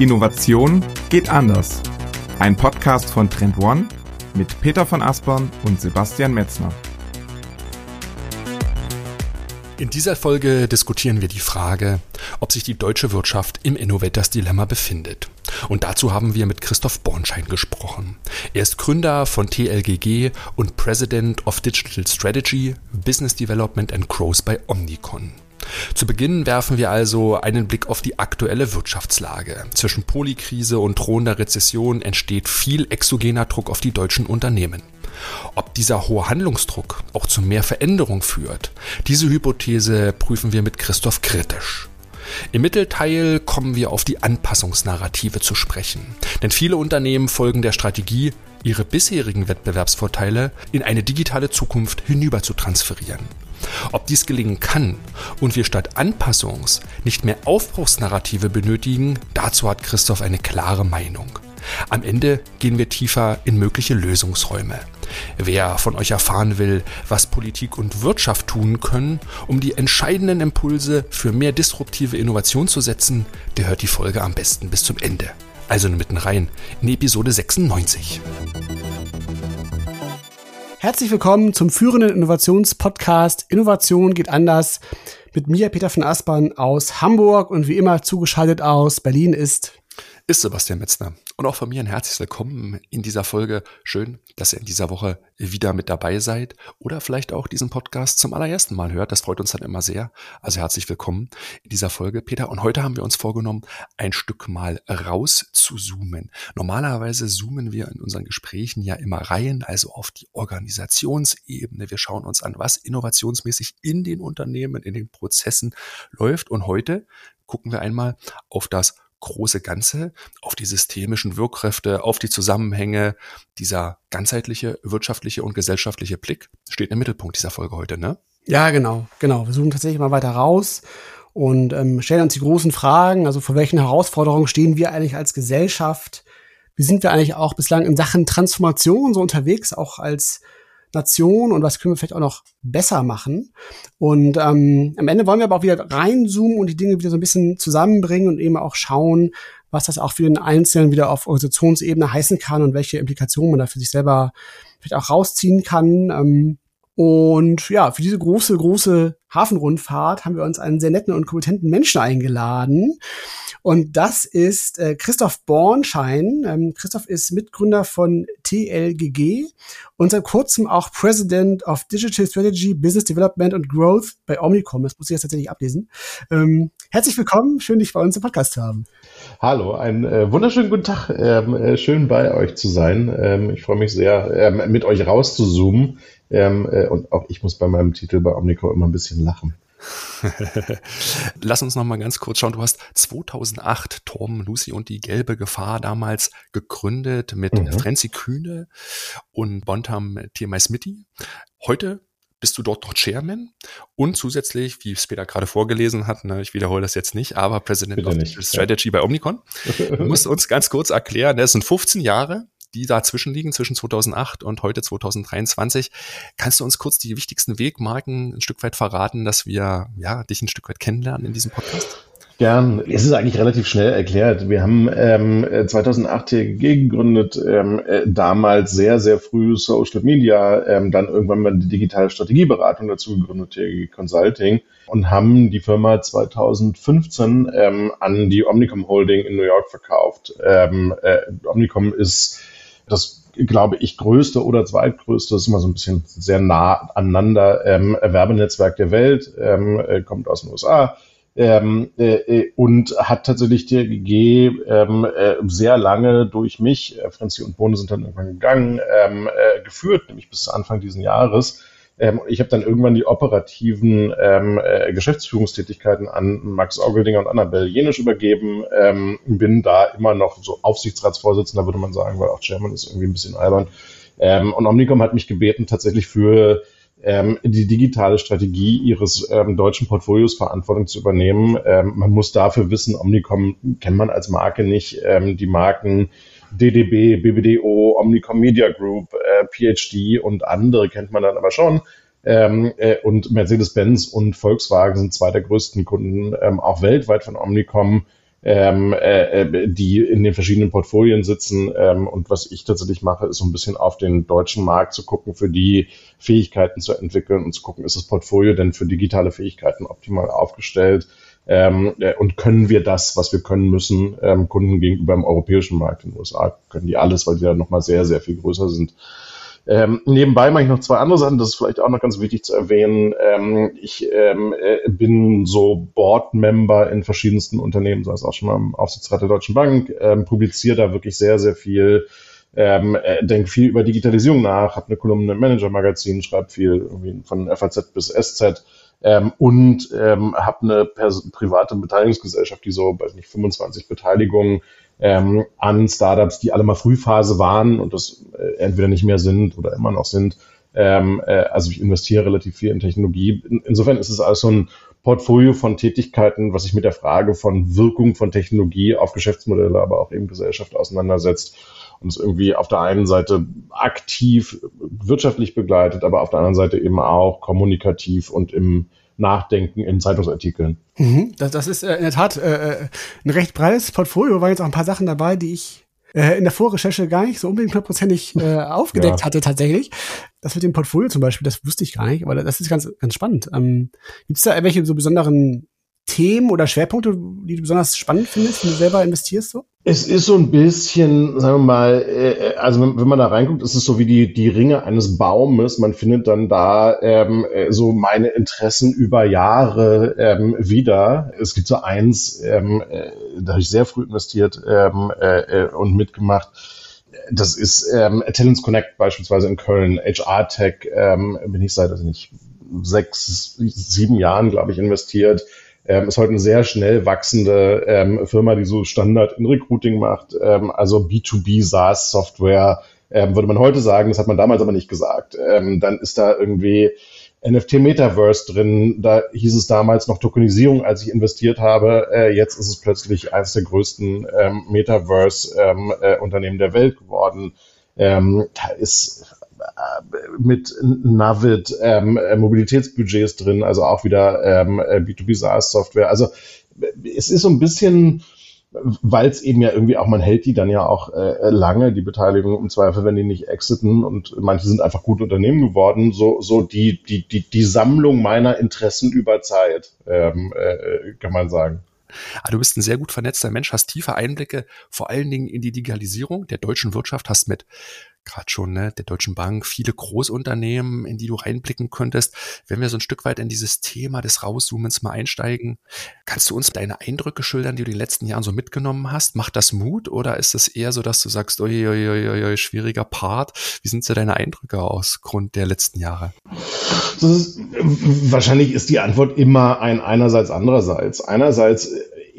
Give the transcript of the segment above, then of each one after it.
Innovation geht anders. Ein Podcast von Trend One mit Peter von Aspern und Sebastian Metzner. In dieser Folge diskutieren wir die Frage, ob sich die deutsche Wirtschaft im Innovators Dilemma befindet. Und dazu haben wir mit Christoph Bornschein gesprochen. Er ist Gründer von TLGG und President of Digital Strategy, Business Development and Growth bei Omnicon. Zu Beginn werfen wir also einen Blick auf die aktuelle Wirtschaftslage. Zwischen Polykrise und drohender Rezession entsteht viel exogener Druck auf die deutschen Unternehmen. Ob dieser hohe Handlungsdruck auch zu mehr Veränderung führt, diese Hypothese prüfen wir mit Christoph kritisch. Im Mittelteil kommen wir auf die Anpassungsnarrative zu sprechen. Denn viele Unternehmen folgen der Strategie, ihre bisherigen Wettbewerbsvorteile in eine digitale Zukunft hinüber zu transferieren. Ob dies gelingen kann und wir statt Anpassungs nicht mehr Aufbruchsnarrative benötigen, dazu hat Christoph eine klare Meinung. Am Ende gehen wir tiefer in mögliche Lösungsräume. Wer von euch erfahren will, was Politik und Wirtschaft tun können, um die entscheidenden Impulse für mehr disruptive Innovation zu setzen, der hört die Folge am besten bis zum Ende. Also mitten rein in Episode 96. Herzlich willkommen zum führenden Innovationspodcast Innovation geht anders. Mit mir, Peter von Aspern aus Hamburg und wie immer zugeschaltet aus Berlin ist ist Sebastian Metzner. Und auch von mir ein herzliches Willkommen in dieser Folge. Schön, dass ihr in dieser Woche wieder mit dabei seid oder vielleicht auch diesen Podcast zum allerersten Mal hört. Das freut uns dann immer sehr. Also herzlich willkommen in dieser Folge, Peter. Und heute haben wir uns vorgenommen, ein Stück mal raus zu zoomen. Normalerweise zoomen wir in unseren Gesprächen ja immer rein, also auf die Organisationsebene. Wir schauen uns an, was innovationsmäßig in den Unternehmen, in den Prozessen läuft. Und heute gucken wir einmal auf das große Ganze, auf die systemischen Wirkkräfte, auf die Zusammenhänge. Dieser ganzheitliche wirtschaftliche und gesellschaftliche Blick steht im Mittelpunkt dieser Folge heute, ne? Ja, genau, genau. Wir suchen tatsächlich mal weiter raus und ähm, stellen uns die großen Fragen. Also vor welchen Herausforderungen stehen wir eigentlich als Gesellschaft? Wie sind wir eigentlich auch bislang in Sachen Transformation so unterwegs, auch als Nation und was können wir vielleicht auch noch besser machen. Und ähm, am Ende wollen wir aber auch wieder reinzoomen und die Dinge wieder so ein bisschen zusammenbringen und eben auch schauen, was das auch für den Einzelnen wieder auf Organisationsebene heißen kann und welche Implikationen man da für sich selber vielleicht auch rausziehen kann. Ähm, und ja, für diese große, große Hafenrundfahrt haben wir uns einen sehr netten und kompetenten Menschen eingeladen. Und das ist äh, Christoph Bornschein. Ähm, Christoph ist Mitgründer von TLGG und seit kurzem auch President of Digital Strategy, Business Development and Growth bei Omnicom. Das muss ich jetzt tatsächlich ablesen. Ähm, herzlich willkommen, schön dich bei uns im Podcast zu haben. Hallo, einen äh, wunderschönen guten Tag. Ähm, äh, schön bei euch zu sein. Ähm, ich freue mich sehr, ähm, mit euch rauszuzoomen. Ähm, äh, und auch ich muss bei meinem Titel bei Omnicom immer ein bisschen lachen. Lass uns noch mal ganz kurz schauen. Du hast 2008 Torben, Lucy und die gelbe Gefahr damals gegründet mit mhm. Frenzy Kühne und Bontam Tiermais-Mitti. Heute bist du dort noch Chairman und zusätzlich, wie es Peter gerade vorgelesen hat, ne, ich wiederhole das jetzt nicht, aber President Bitte of nicht, Strategy ja. bei Omnicon. Du musst uns ganz kurz erklären, das sind 15 Jahre, die dazwischen liegen, zwischen 2008 und heute 2023. Kannst du uns kurz die wichtigsten Wegmarken ein Stück weit verraten, dass wir ja, dich ein Stück weit kennenlernen in diesem Podcast? Gern. Es ist eigentlich relativ schnell erklärt. Wir haben ähm, 2008 hier gegründet, ähm, äh, damals sehr, sehr früh Social Media, ähm, dann irgendwann mal die digitale Strategieberatung dazu gegründet, TG Consulting und haben die Firma 2015 ähm, an die Omnicom Holding in New York verkauft. Ähm, äh, Omnicom ist das, glaube ich, größte oder zweitgrößte, ist immer so ein bisschen sehr nah aneinander, ähm, Werbenetzwerk der Welt, ähm, äh, kommt aus den USA. Ähm, äh, äh, und hat tatsächlich DGG ähm, äh, sehr lange durch mich, äh, Franzi und Bohne sind dann irgendwann gegangen, ähm, äh, geführt, nämlich bis Anfang diesen Jahres. Ähm, ich habe dann irgendwann die operativen ähm, äh, Geschäftsführungstätigkeiten an Max Augeldinger und Annabelle Jenisch übergeben. Ähm, bin da immer noch so Aufsichtsratsvorsitzender, würde man sagen, weil auch Chairman ist irgendwie ein bisschen albern. Ähm, und Omnicom hat mich gebeten, tatsächlich für ähm, die digitale Strategie ihres ähm, deutschen Portfolios Verantwortung zu übernehmen. Ähm, man muss dafür wissen, Omnicom kennt man als Marke nicht. Ähm, die Marken DDB, BBDO, Omnicom Media Group, äh, PhD und andere kennt man dann aber schon. Ähm, äh, und Mercedes-Benz und Volkswagen sind zwei der größten Kunden, ähm, auch weltweit von Omnicom. ähm, äh, äh, die in den verschiedenen Portfolien sitzen. Ähm, und was ich tatsächlich mache, ist so ein bisschen auf den deutschen Markt zu gucken, für die Fähigkeiten zu entwickeln und zu gucken, ist das Portfolio denn für digitale Fähigkeiten optimal aufgestellt? Ähm, äh, und können wir das, was wir können müssen, ähm, Kunden gegenüber im europäischen Markt in den USA, können die alles, weil die ja nochmal sehr, sehr viel größer sind. Ähm, nebenbei mache ich noch zwei andere Sachen, das ist vielleicht auch noch ganz wichtig zu erwähnen. Ähm, ich ähm, äh, bin so Board-Member in verschiedensten Unternehmen, sei es auch schon mal im Aufsichtsrat der Deutschen Bank, ähm, publiziere da wirklich sehr, sehr viel, ähm, äh, denke viel über Digitalisierung nach, habe eine Kolumne im Manager-Magazin, schreibe viel irgendwie von FAZ bis SZ ähm, und ähm, habe eine private Beteiligungsgesellschaft, die so, weiß nicht, 25 Beteiligungen ähm, an Startups, die alle mal Frühphase waren und das äh, entweder nicht mehr sind oder immer noch sind. Ähm, äh, also ich investiere relativ viel in Technologie. In, insofern ist es also ein Portfolio von Tätigkeiten, was sich mit der Frage von Wirkung von Technologie auf Geschäftsmodelle, aber auch eben Gesellschaft auseinandersetzt und es irgendwie auf der einen Seite aktiv wirtschaftlich begleitet, aber auf der anderen Seite eben auch kommunikativ und im Nachdenken in Zeitungsartikeln. Mhm, das, das ist äh, in der Tat äh, äh ein recht breites Portfolio, waren jetzt auch ein paar Sachen dabei, die ich äh, in der Vorrecherche gar nicht so unbedingt hundertprozentig äh, aufgedeckt ja. hatte tatsächlich. Das mit dem Portfolio zum Beispiel, das wusste ich gar nicht, aber das ist ganz, ganz spannend. Ähm, Gibt es da irgendwelche so besonderen Themen oder Schwerpunkte, die du besonders spannend findest, wenn du selber investierst so? Es ist so ein bisschen, sagen wir mal, äh, also wenn, man da reinguckt, ist es so wie die, die Ringe eines Baumes. Man findet dann da ähm, äh, so meine Interessen über Jahre ähm, wieder. Es gibt so eins, ähm, äh, da habe ich sehr früh investiert ähm, äh, und mitgemacht. Das ist ähm, Talents Connect beispielsweise in Köln, HR Tech, ähm, bin ich seit, also nicht, sechs, sieben Jahren, glaube ich, investiert ähm, ist heute eine sehr schnell wachsende ähm, Firma, die so Standard in Recruiting macht, ähm, also B2B SaaS Software, ähm, würde man heute sagen, das hat man damals aber nicht gesagt. Ähm, dann ist da irgendwie NFT Metaverse drin, da hieß es damals noch Tokenisierung, als ich investiert habe. Äh, jetzt ist es plötzlich eines der größten ähm, Metaverse-Unternehmen äh, der Welt geworden. Da ist mit Navid ähm, äh, Mobilitätsbudgets drin, also auch wieder ähm, B2B SaaS Software. Also es ist so ein bisschen, weil es eben ja irgendwie auch, man hält die dann ja auch äh, lange, die Beteiligung im Zweifel, wenn die nicht exiten und manche sind einfach gute Unternehmen geworden, so, so die, die, die, die Sammlung meiner Interessen über Zeit, ähm, äh, kann man sagen. Ah, du bist ein sehr gut vernetzter Mensch, hast tiefe Einblicke, vor allen Dingen in die Digitalisierung der deutschen Wirtschaft, hast mit gerade schon ne, der Deutschen Bank, viele Großunternehmen, in die du reinblicken könntest. Wenn wir so ein Stück weit in dieses Thema des Rauszoomens mal einsteigen, kannst du uns deine Eindrücke schildern, die du in den letzten Jahren so mitgenommen hast? Macht das Mut oder ist es eher so, dass du sagst, oi, oi, oi, oi, schwieriger Part? Wie sind so deine Eindrücke aus Grund der letzten Jahre? Ist, wahrscheinlich ist die Antwort immer ein einerseits, andererseits. Einerseits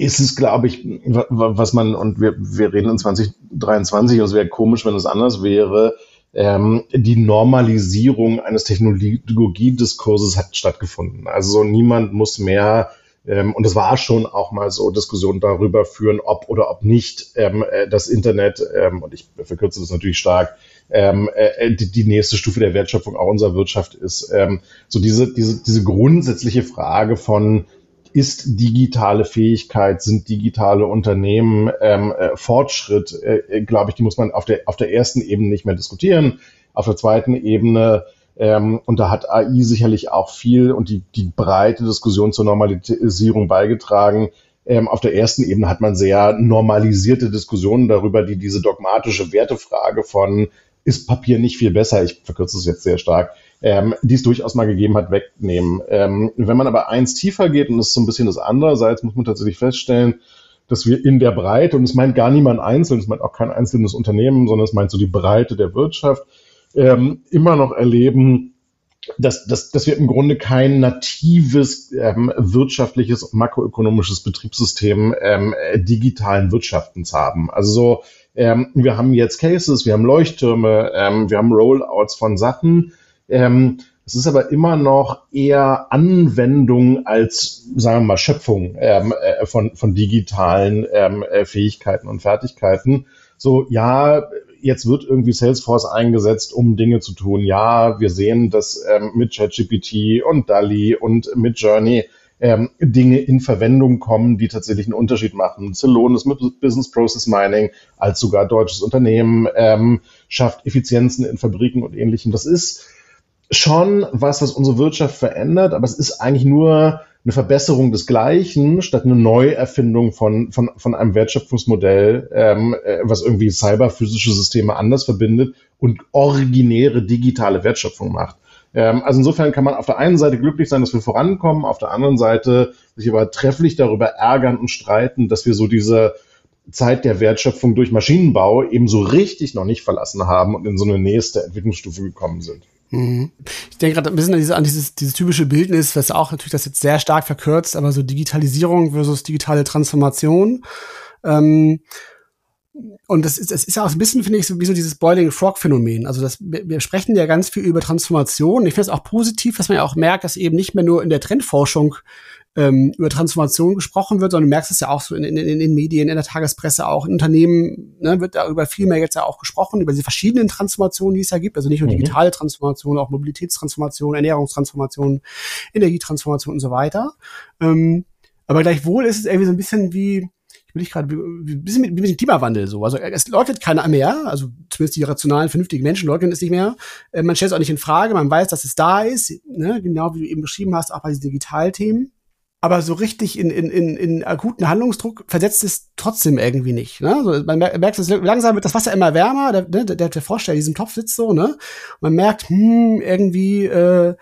ist es, glaube ich, was man, und wir, wir reden in 2023, und es wäre komisch, wenn es anders wäre, ähm, die Normalisierung eines Technologiediskurses hat stattgefunden. Also niemand muss mehr, ähm, und es war schon auch mal so, Diskussionen darüber führen, ob oder ob nicht ähm, äh, das Internet, ähm, und ich verkürze das natürlich stark, ähm, äh, die, die nächste Stufe der Wertschöpfung auch unserer Wirtschaft ist. Ähm, so diese, diese, diese grundsätzliche Frage von, ist digitale Fähigkeit, sind digitale Unternehmen ähm, äh, Fortschritt, äh, äh, glaube ich, die muss man auf der, auf der ersten Ebene nicht mehr diskutieren. Auf der zweiten Ebene, ähm, und da hat AI sicherlich auch viel und die, die breite Diskussion zur Normalisierung beigetragen. Ähm, auf der ersten Ebene hat man sehr normalisierte Diskussionen darüber, die diese dogmatische Wertefrage von ist Papier nicht viel besser, ich verkürze es jetzt sehr stark, ähm, die es durchaus mal gegeben hat, wegnehmen. Ähm, wenn man aber eins tiefer geht, und das ist so ein bisschen das andererseits, muss man tatsächlich feststellen, dass wir in der Breite, und es meint gar niemand einzeln, es meint auch kein einzelnes Unternehmen, sondern es meint so die Breite der Wirtschaft, ähm, immer noch erleben, dass, dass, dass wir im Grunde kein natives ähm, wirtschaftliches und makroökonomisches Betriebssystem ähm, äh, digitalen Wirtschaftens haben. Also so, ähm, wir haben jetzt Cases, wir haben Leuchttürme, ähm, wir haben Rollouts von Sachen, ähm, es ist aber immer noch eher Anwendung als, sagen wir mal, Schöpfung ähm, äh, von, von digitalen ähm, äh, Fähigkeiten und Fertigkeiten. So, ja, jetzt wird irgendwie Salesforce eingesetzt, um Dinge zu tun. Ja, wir sehen, dass ähm, mit ChatGPT und DALI und mit Journey ähm, Dinge in Verwendung kommen, die tatsächlich einen Unterschied machen. Ceylon ist mit Business Process Mining als sogar deutsches Unternehmen ähm, schafft Effizienzen in Fabriken und ähnlichem. Das ist schon was, was unsere Wirtschaft verändert, aber es ist eigentlich nur eine Verbesserung des Gleichen statt eine Neuerfindung von, von, von einem Wertschöpfungsmodell, ähm, äh, was irgendwie cyberphysische Systeme anders verbindet und originäre digitale Wertschöpfung macht. Ähm, also insofern kann man auf der einen Seite glücklich sein, dass wir vorankommen, auf der anderen Seite sich aber trefflich darüber ärgern und streiten, dass wir so diese Zeit der Wertschöpfung durch Maschinenbau eben so richtig noch nicht verlassen haben und in so eine nächste Entwicklungsstufe gekommen sind. Mhm. Ich denke gerade ein bisschen an, diese, an dieses, dieses typische Bildnis, was auch natürlich das jetzt sehr stark verkürzt, aber so Digitalisierung versus digitale Transformation. Ähm, und das ist, das ist auch ein bisschen, finde ich, so wie so dieses Boiling Frog Phänomen. Also das, wir, wir sprechen ja ganz viel über Transformation. Ich finde es auch positiv, dass man ja auch merkt, dass eben nicht mehr nur in der Trendforschung ähm, über Transformation gesprochen wird, sondern du merkst es ja auch so in, in, in den Medien, in der Tagespresse, auch in Unternehmen ne, wird darüber viel mehr jetzt ja auch gesprochen, über diese verschiedenen Transformationen, die es da gibt. Also nicht nur mhm. digitale Transformation, auch Mobilitätstransformation, Ernährungstransformation, Energietransformation und so weiter. Ähm, aber gleichwohl ist es irgendwie so ein bisschen wie, ich will ich gerade ein bisschen mit, mit dem Klimawandel so. Also es leugnet keiner mehr, also zumindest die rationalen, vernünftigen Menschen leugnen es nicht mehr. Äh, man stellt es auch nicht in Frage, man weiß, dass es da ist, ne? genau wie du eben beschrieben hast, auch bei diesen Digitalthemen aber so richtig in, in, in, in akuten Handlungsdruck versetzt es trotzdem irgendwie nicht. Ne? Also man merkt, dass langsam wird das Wasser immer wärmer, der, ne, der, der Frosch, der in diesem Topf sitzt so, ne? man merkt, hm, irgendwie äh,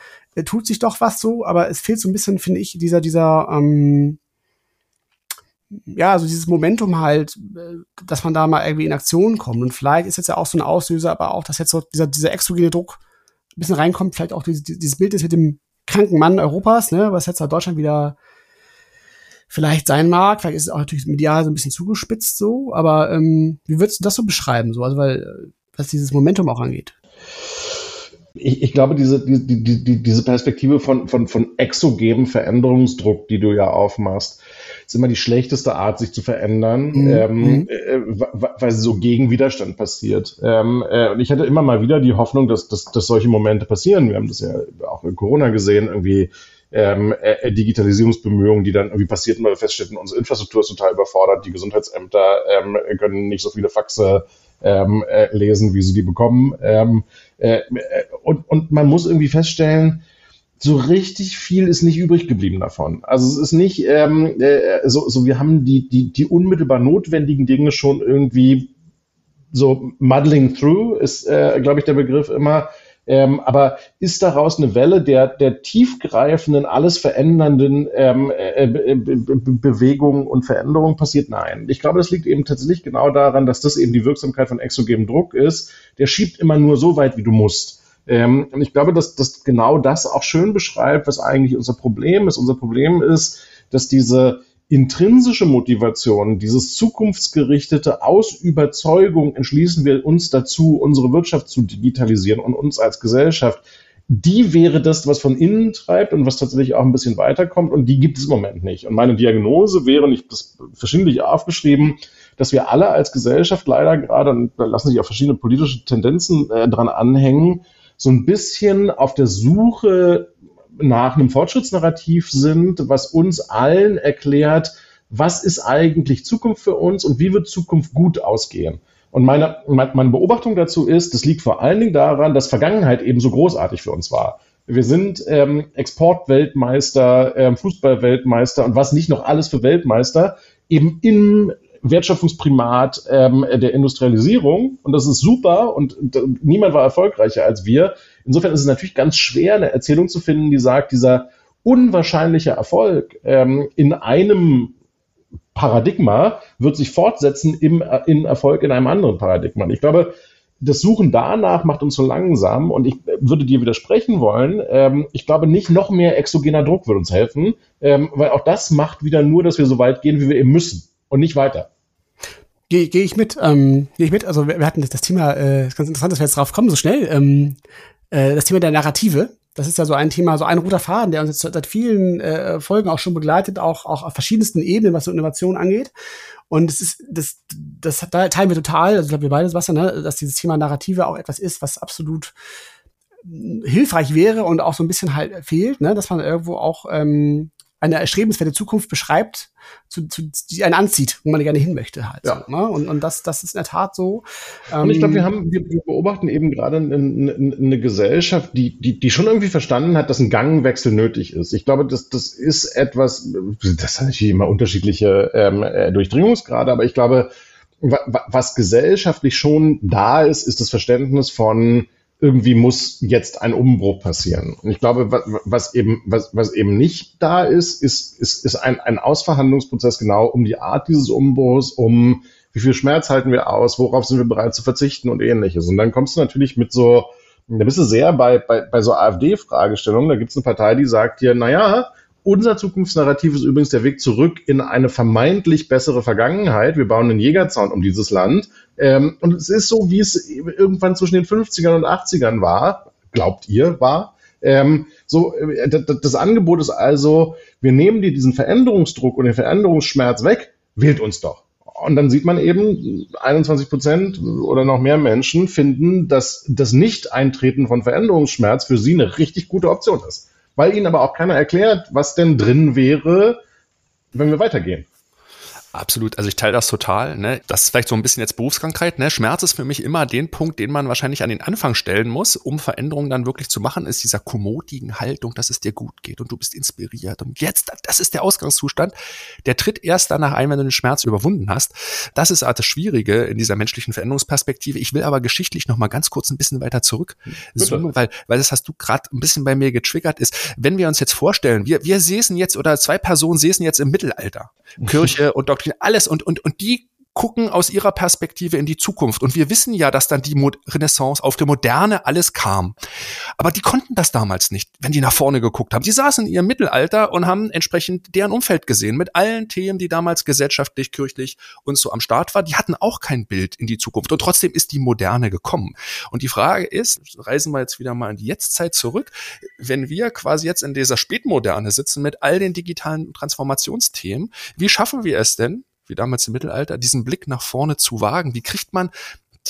tut sich doch was so, aber es fehlt so ein bisschen, finde ich, dieser, dieser, ähm, ja, also dieses Momentum halt, äh, dass man da mal irgendwie in Aktion kommt. Und vielleicht ist jetzt ja auch so ein Auslöser, aber auch, dass jetzt so dieser, dieser exogene Druck ein bisschen reinkommt, vielleicht auch dieses, dieses Bild ist mit dem kranken Mann Europas, ne, was jetzt halt Deutschland wieder vielleicht sein mag. Vielleicht ist es auch natürlich medial so ein bisschen zugespitzt so, aber ähm, wie würdest du das so beschreiben, so, also weil äh, was dieses Momentum auch angeht? Ich, ich glaube, diese, die, die, die, diese Perspektive von, von, von exogenem Veränderungsdruck, die du ja aufmachst, ist immer die schlechteste Art, sich zu verändern, mhm. ähm, mhm. äh, weil so gegen Widerstand passiert. Ähm, äh, und ich hatte immer mal wieder die Hoffnung, dass, dass, dass solche Momente passieren. Wir haben das ja auch in Corona gesehen, irgendwie ähm, äh, äh, Digitalisierungsbemühungen, die dann irgendwie passierten, weil wir feststellten, unsere Infrastruktur ist total überfordert, die Gesundheitsämter ähm, können nicht so viele Faxe ähm, äh, lesen, wie sie die bekommen. Ähm, äh, äh, und, und man muss irgendwie feststellen, so richtig viel ist nicht übrig geblieben davon. Also es ist nicht ähm, äh, so, so, wir haben die, die, die unmittelbar notwendigen Dinge schon irgendwie so muddling through, ist, äh, glaube ich, der Begriff immer. Ähm, aber ist daraus eine Welle der, der tiefgreifenden, alles verändernden ähm, äh, Be Be Bewegungen und Veränderungen passiert? Nein. Ich glaube, das liegt eben tatsächlich genau daran, dass das eben die Wirksamkeit von exogenem Druck ist. Der schiebt immer nur so weit, wie du musst. Ähm, und ich glaube, dass, dass genau das auch schön beschreibt, was eigentlich unser Problem ist. Unser Problem ist, dass diese intrinsische Motivation, dieses zukunftsgerichtete aus Überzeugung entschließen wir uns dazu, unsere Wirtschaft zu digitalisieren und uns als Gesellschaft, die wäre das, was von innen treibt und was tatsächlich auch ein bisschen weiterkommt und die gibt es im Moment nicht. Und meine Diagnose wäre, und ich das verschiedentlich aufgeschrieben, dass wir alle als Gesellschaft leider gerade, und da lassen sich auch verschiedene politische Tendenzen äh, dran anhängen, so ein bisschen auf der Suche nach einem Fortschrittsnarrativ sind, was uns allen erklärt, was ist eigentlich Zukunft für uns und wie wird Zukunft gut ausgehen. Und meine, meine Beobachtung dazu ist, das liegt vor allen Dingen daran, dass Vergangenheit eben so großartig für uns war. Wir sind ähm, Exportweltmeister, ähm, Fußballweltmeister und was nicht noch alles für Weltmeister, eben im Wertschöpfungsprimat ähm, der Industrialisierung. Und das ist super und, und niemand war erfolgreicher als wir. Insofern ist es natürlich ganz schwer, eine Erzählung zu finden, die sagt, dieser unwahrscheinliche Erfolg ähm, in einem Paradigma wird sich fortsetzen im, in Erfolg in einem anderen Paradigma. Und ich glaube, das Suchen danach macht uns so langsam und ich würde dir widersprechen wollen. Ähm, ich glaube nicht, noch mehr exogener Druck würde uns helfen, ähm, weil auch das macht wieder nur, dass wir so weit gehen, wie wir eben müssen und nicht weiter. Gehe geh ich mit, ähm, gehe ich mit. Also wir, wir hatten das, das Thema, äh, ist ganz interessant, dass wir jetzt drauf kommen, so schnell. Ähm, äh, das Thema der Narrative. Das ist ja so ein Thema, so ein roter Faden, der uns jetzt seit vielen äh, Folgen auch schon begleitet, auch, auch auf verschiedensten Ebenen, was so Innovation angeht. Und es ist, das, das da teilen wir total, also ich glaube, wir beide, Wasser, ne, dass dieses Thema Narrative auch etwas ist, was absolut hilfreich wäre und auch so ein bisschen halt fehlt, ne, dass man irgendwo auch ähm, eine erstrebenswerte Zukunft beschreibt, zu, zu, die einen anzieht, wo man gerne hin möchte halt. Ja. So, ne? und, und das, das ist in der Tat so. und ich glaube, wir ähm, haben, wir, wir beobachten eben gerade eine, eine, eine Gesellschaft, die, die, die schon irgendwie verstanden hat, dass ein Gangwechsel nötig ist. Ich glaube, das, das ist etwas, das hat natürlich immer unterschiedliche ähm, äh, Durchdringungsgrade, aber ich glaube, was gesellschaftlich schon da ist, ist das Verständnis von irgendwie muss jetzt ein Umbruch passieren. Und ich glaube, was eben, was, was eben nicht da ist, ist, ist, ist ein, ein Ausverhandlungsprozess genau um die Art dieses Umbruchs, um wie viel Schmerz halten wir aus, worauf sind wir bereit zu verzichten und ähnliches. Und dann kommst du natürlich mit so, da bist du sehr bei, bei, bei so AfD-Fragestellungen, da gibt es eine Partei, die sagt dir, naja, unser Zukunftsnarrativ ist übrigens der Weg zurück in eine vermeintlich bessere Vergangenheit. Wir bauen einen Jägerzaun um dieses Land. Ähm, und es ist so, wie es irgendwann zwischen den 50ern und 80ern war, glaubt ihr, war. Ähm, so, äh, das Angebot ist also, wir nehmen dir diesen Veränderungsdruck und den Veränderungsschmerz weg, wählt uns doch. Und dann sieht man eben, 21 Prozent oder noch mehr Menschen finden, dass das Nicht-Eintreten von Veränderungsschmerz für sie eine richtig gute Option ist weil ihnen aber auch keiner erklärt, was denn drin wäre, wenn wir weitergehen. Absolut, also ich teile das total. Ne? Das ist vielleicht so ein bisschen jetzt Berufskrankheit. Ne? Schmerz ist für mich immer den Punkt, den man wahrscheinlich an den Anfang stellen muss, um Veränderungen dann wirklich zu machen, ist dieser kommodigen Haltung, dass es dir gut geht und du bist inspiriert. Und jetzt, das ist der Ausgangszustand. Der tritt erst danach ein, wenn du den Schmerz überwunden hast. Das ist das Schwierige in dieser menschlichen Veränderungsperspektive. Ich will aber geschichtlich noch mal ganz kurz ein bisschen weiter zurück zoomen, weil, weil das hast du gerade ein bisschen bei mir getriggert ist. Wenn wir uns jetzt vorstellen, wir, wir säßen jetzt oder zwei Personen säßen jetzt im Mittelalter. Kirche und Dr. Doktrin, alles. Und, und, und die gucken aus ihrer Perspektive in die Zukunft. Und wir wissen ja, dass dann die Renaissance auf der Moderne alles kam. Aber die konnten das damals nicht, wenn die nach vorne geguckt haben. Die saßen in ihrem Mittelalter und haben entsprechend deren Umfeld gesehen mit allen Themen, die damals gesellschaftlich, kirchlich und so am Start war. Die hatten auch kein Bild in die Zukunft. Und trotzdem ist die Moderne gekommen. Und die Frage ist, reisen wir jetzt wieder mal in die Jetztzeit zurück, wenn wir quasi jetzt in dieser Spätmoderne sitzen mit all den digitalen Transformationsthemen, wie schaffen wir es denn, wie damals im Mittelalter, diesen Blick nach vorne zu wagen? Wie kriegt man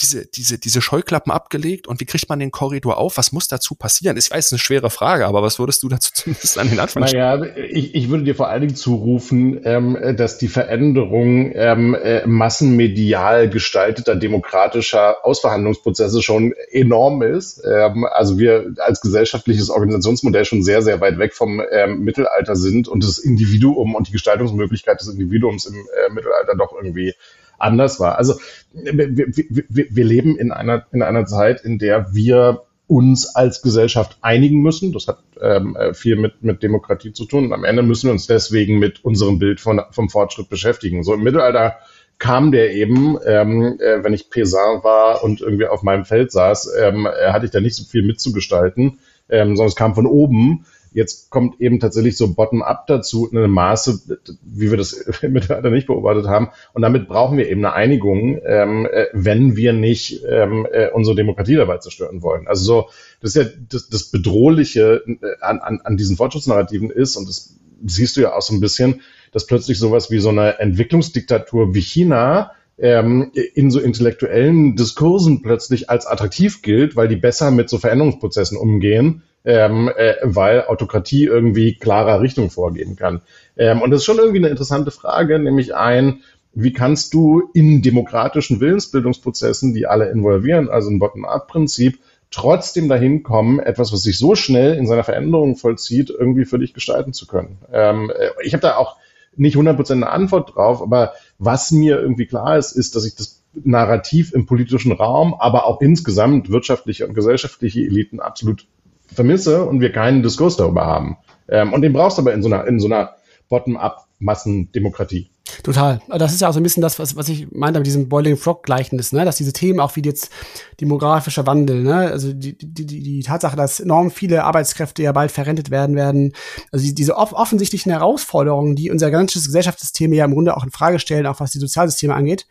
diese, diese, diese Scheuklappen abgelegt und wie kriegt man den Korridor auf? Was muss dazu passieren? Ich weiß, es ist eine schwere Frage, aber was würdest du dazu zumindest an den Anfang Naja, ich, ich würde dir vor allen Dingen zurufen, ähm, dass die Veränderung ähm, äh, massenmedial gestalteter demokratischer Ausverhandlungsprozesse schon enorm ist. Ähm, also wir als gesellschaftliches Organisationsmodell schon sehr, sehr weit weg vom ähm, Mittelalter sind und das Individuum und die Gestaltungsmöglichkeit des Individuums im äh, Mittelalter doch irgendwie anders war. Also wir, wir, wir leben in einer, in einer Zeit, in der wir uns als Gesellschaft einigen müssen. Das hat ähm, viel mit, mit Demokratie zu tun. Und am Ende müssen wir uns deswegen mit unserem Bild von, vom Fortschritt beschäftigen. So im Mittelalter kam der eben, ähm, äh, wenn ich Pesin war und irgendwie auf meinem Feld saß, ähm, äh, hatte ich da nicht so viel mitzugestalten, ähm, sondern es kam von oben. Jetzt kommt eben tatsächlich so bottom-up dazu, in einem Maße, wie wir das Mittelalter nicht beobachtet haben. Und damit brauchen wir eben eine Einigung, ähm, äh, wenn wir nicht ähm, äh, unsere Demokratie dabei zerstören wollen. Also so, das ist ja das, das Bedrohliche äh, an, an, an diesen Fortschrittsnarrativen ist, und das siehst du ja auch so ein bisschen, dass plötzlich sowas wie so eine Entwicklungsdiktatur wie China ähm, in so intellektuellen Diskursen plötzlich als attraktiv gilt, weil die besser mit so Veränderungsprozessen umgehen ähm, äh, weil Autokratie irgendwie klarer Richtung vorgeben kann. Ähm, und das ist schon irgendwie eine interessante Frage, nämlich ein, wie kannst du in demokratischen Willensbildungsprozessen, die alle involvieren, also ein Bottom-up-Prinzip, trotzdem dahin kommen, etwas, was sich so schnell in seiner Veränderung vollzieht, irgendwie für dich gestalten zu können. Ähm, äh, ich habe da auch nicht 100% eine Antwort drauf, aber was mir irgendwie klar ist, ist, dass ich das Narrativ im politischen Raum, aber auch insgesamt wirtschaftliche und gesellschaftliche Eliten absolut vermisse und wir keinen Diskurs darüber haben. Ähm, und den brauchst du aber in so einer, in so einer Bottom-up-Massendemokratie. Total. Das ist ja auch so ein bisschen das, was, was ich meinte mit diesem Boiling Frog-Gleichnis, ne? dass diese Themen auch wie jetzt demografischer Wandel, ne? also die, die, die, die Tatsache, dass enorm viele Arbeitskräfte ja bald verrentet werden werden, also die, diese off offensichtlichen Herausforderungen, die unser ganzes Gesellschaftssystem ja im Grunde auch in Frage stellen, auch was die Sozialsysteme angeht,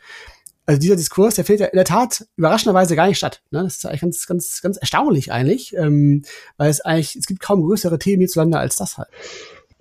also dieser Diskurs, der findet ja in der Tat überraschenderweise gar nicht statt. Ne? Das ist eigentlich ganz, ganz, ganz erstaunlich eigentlich, ähm, weil es eigentlich, es gibt kaum größere Themen hierzulande als das halt.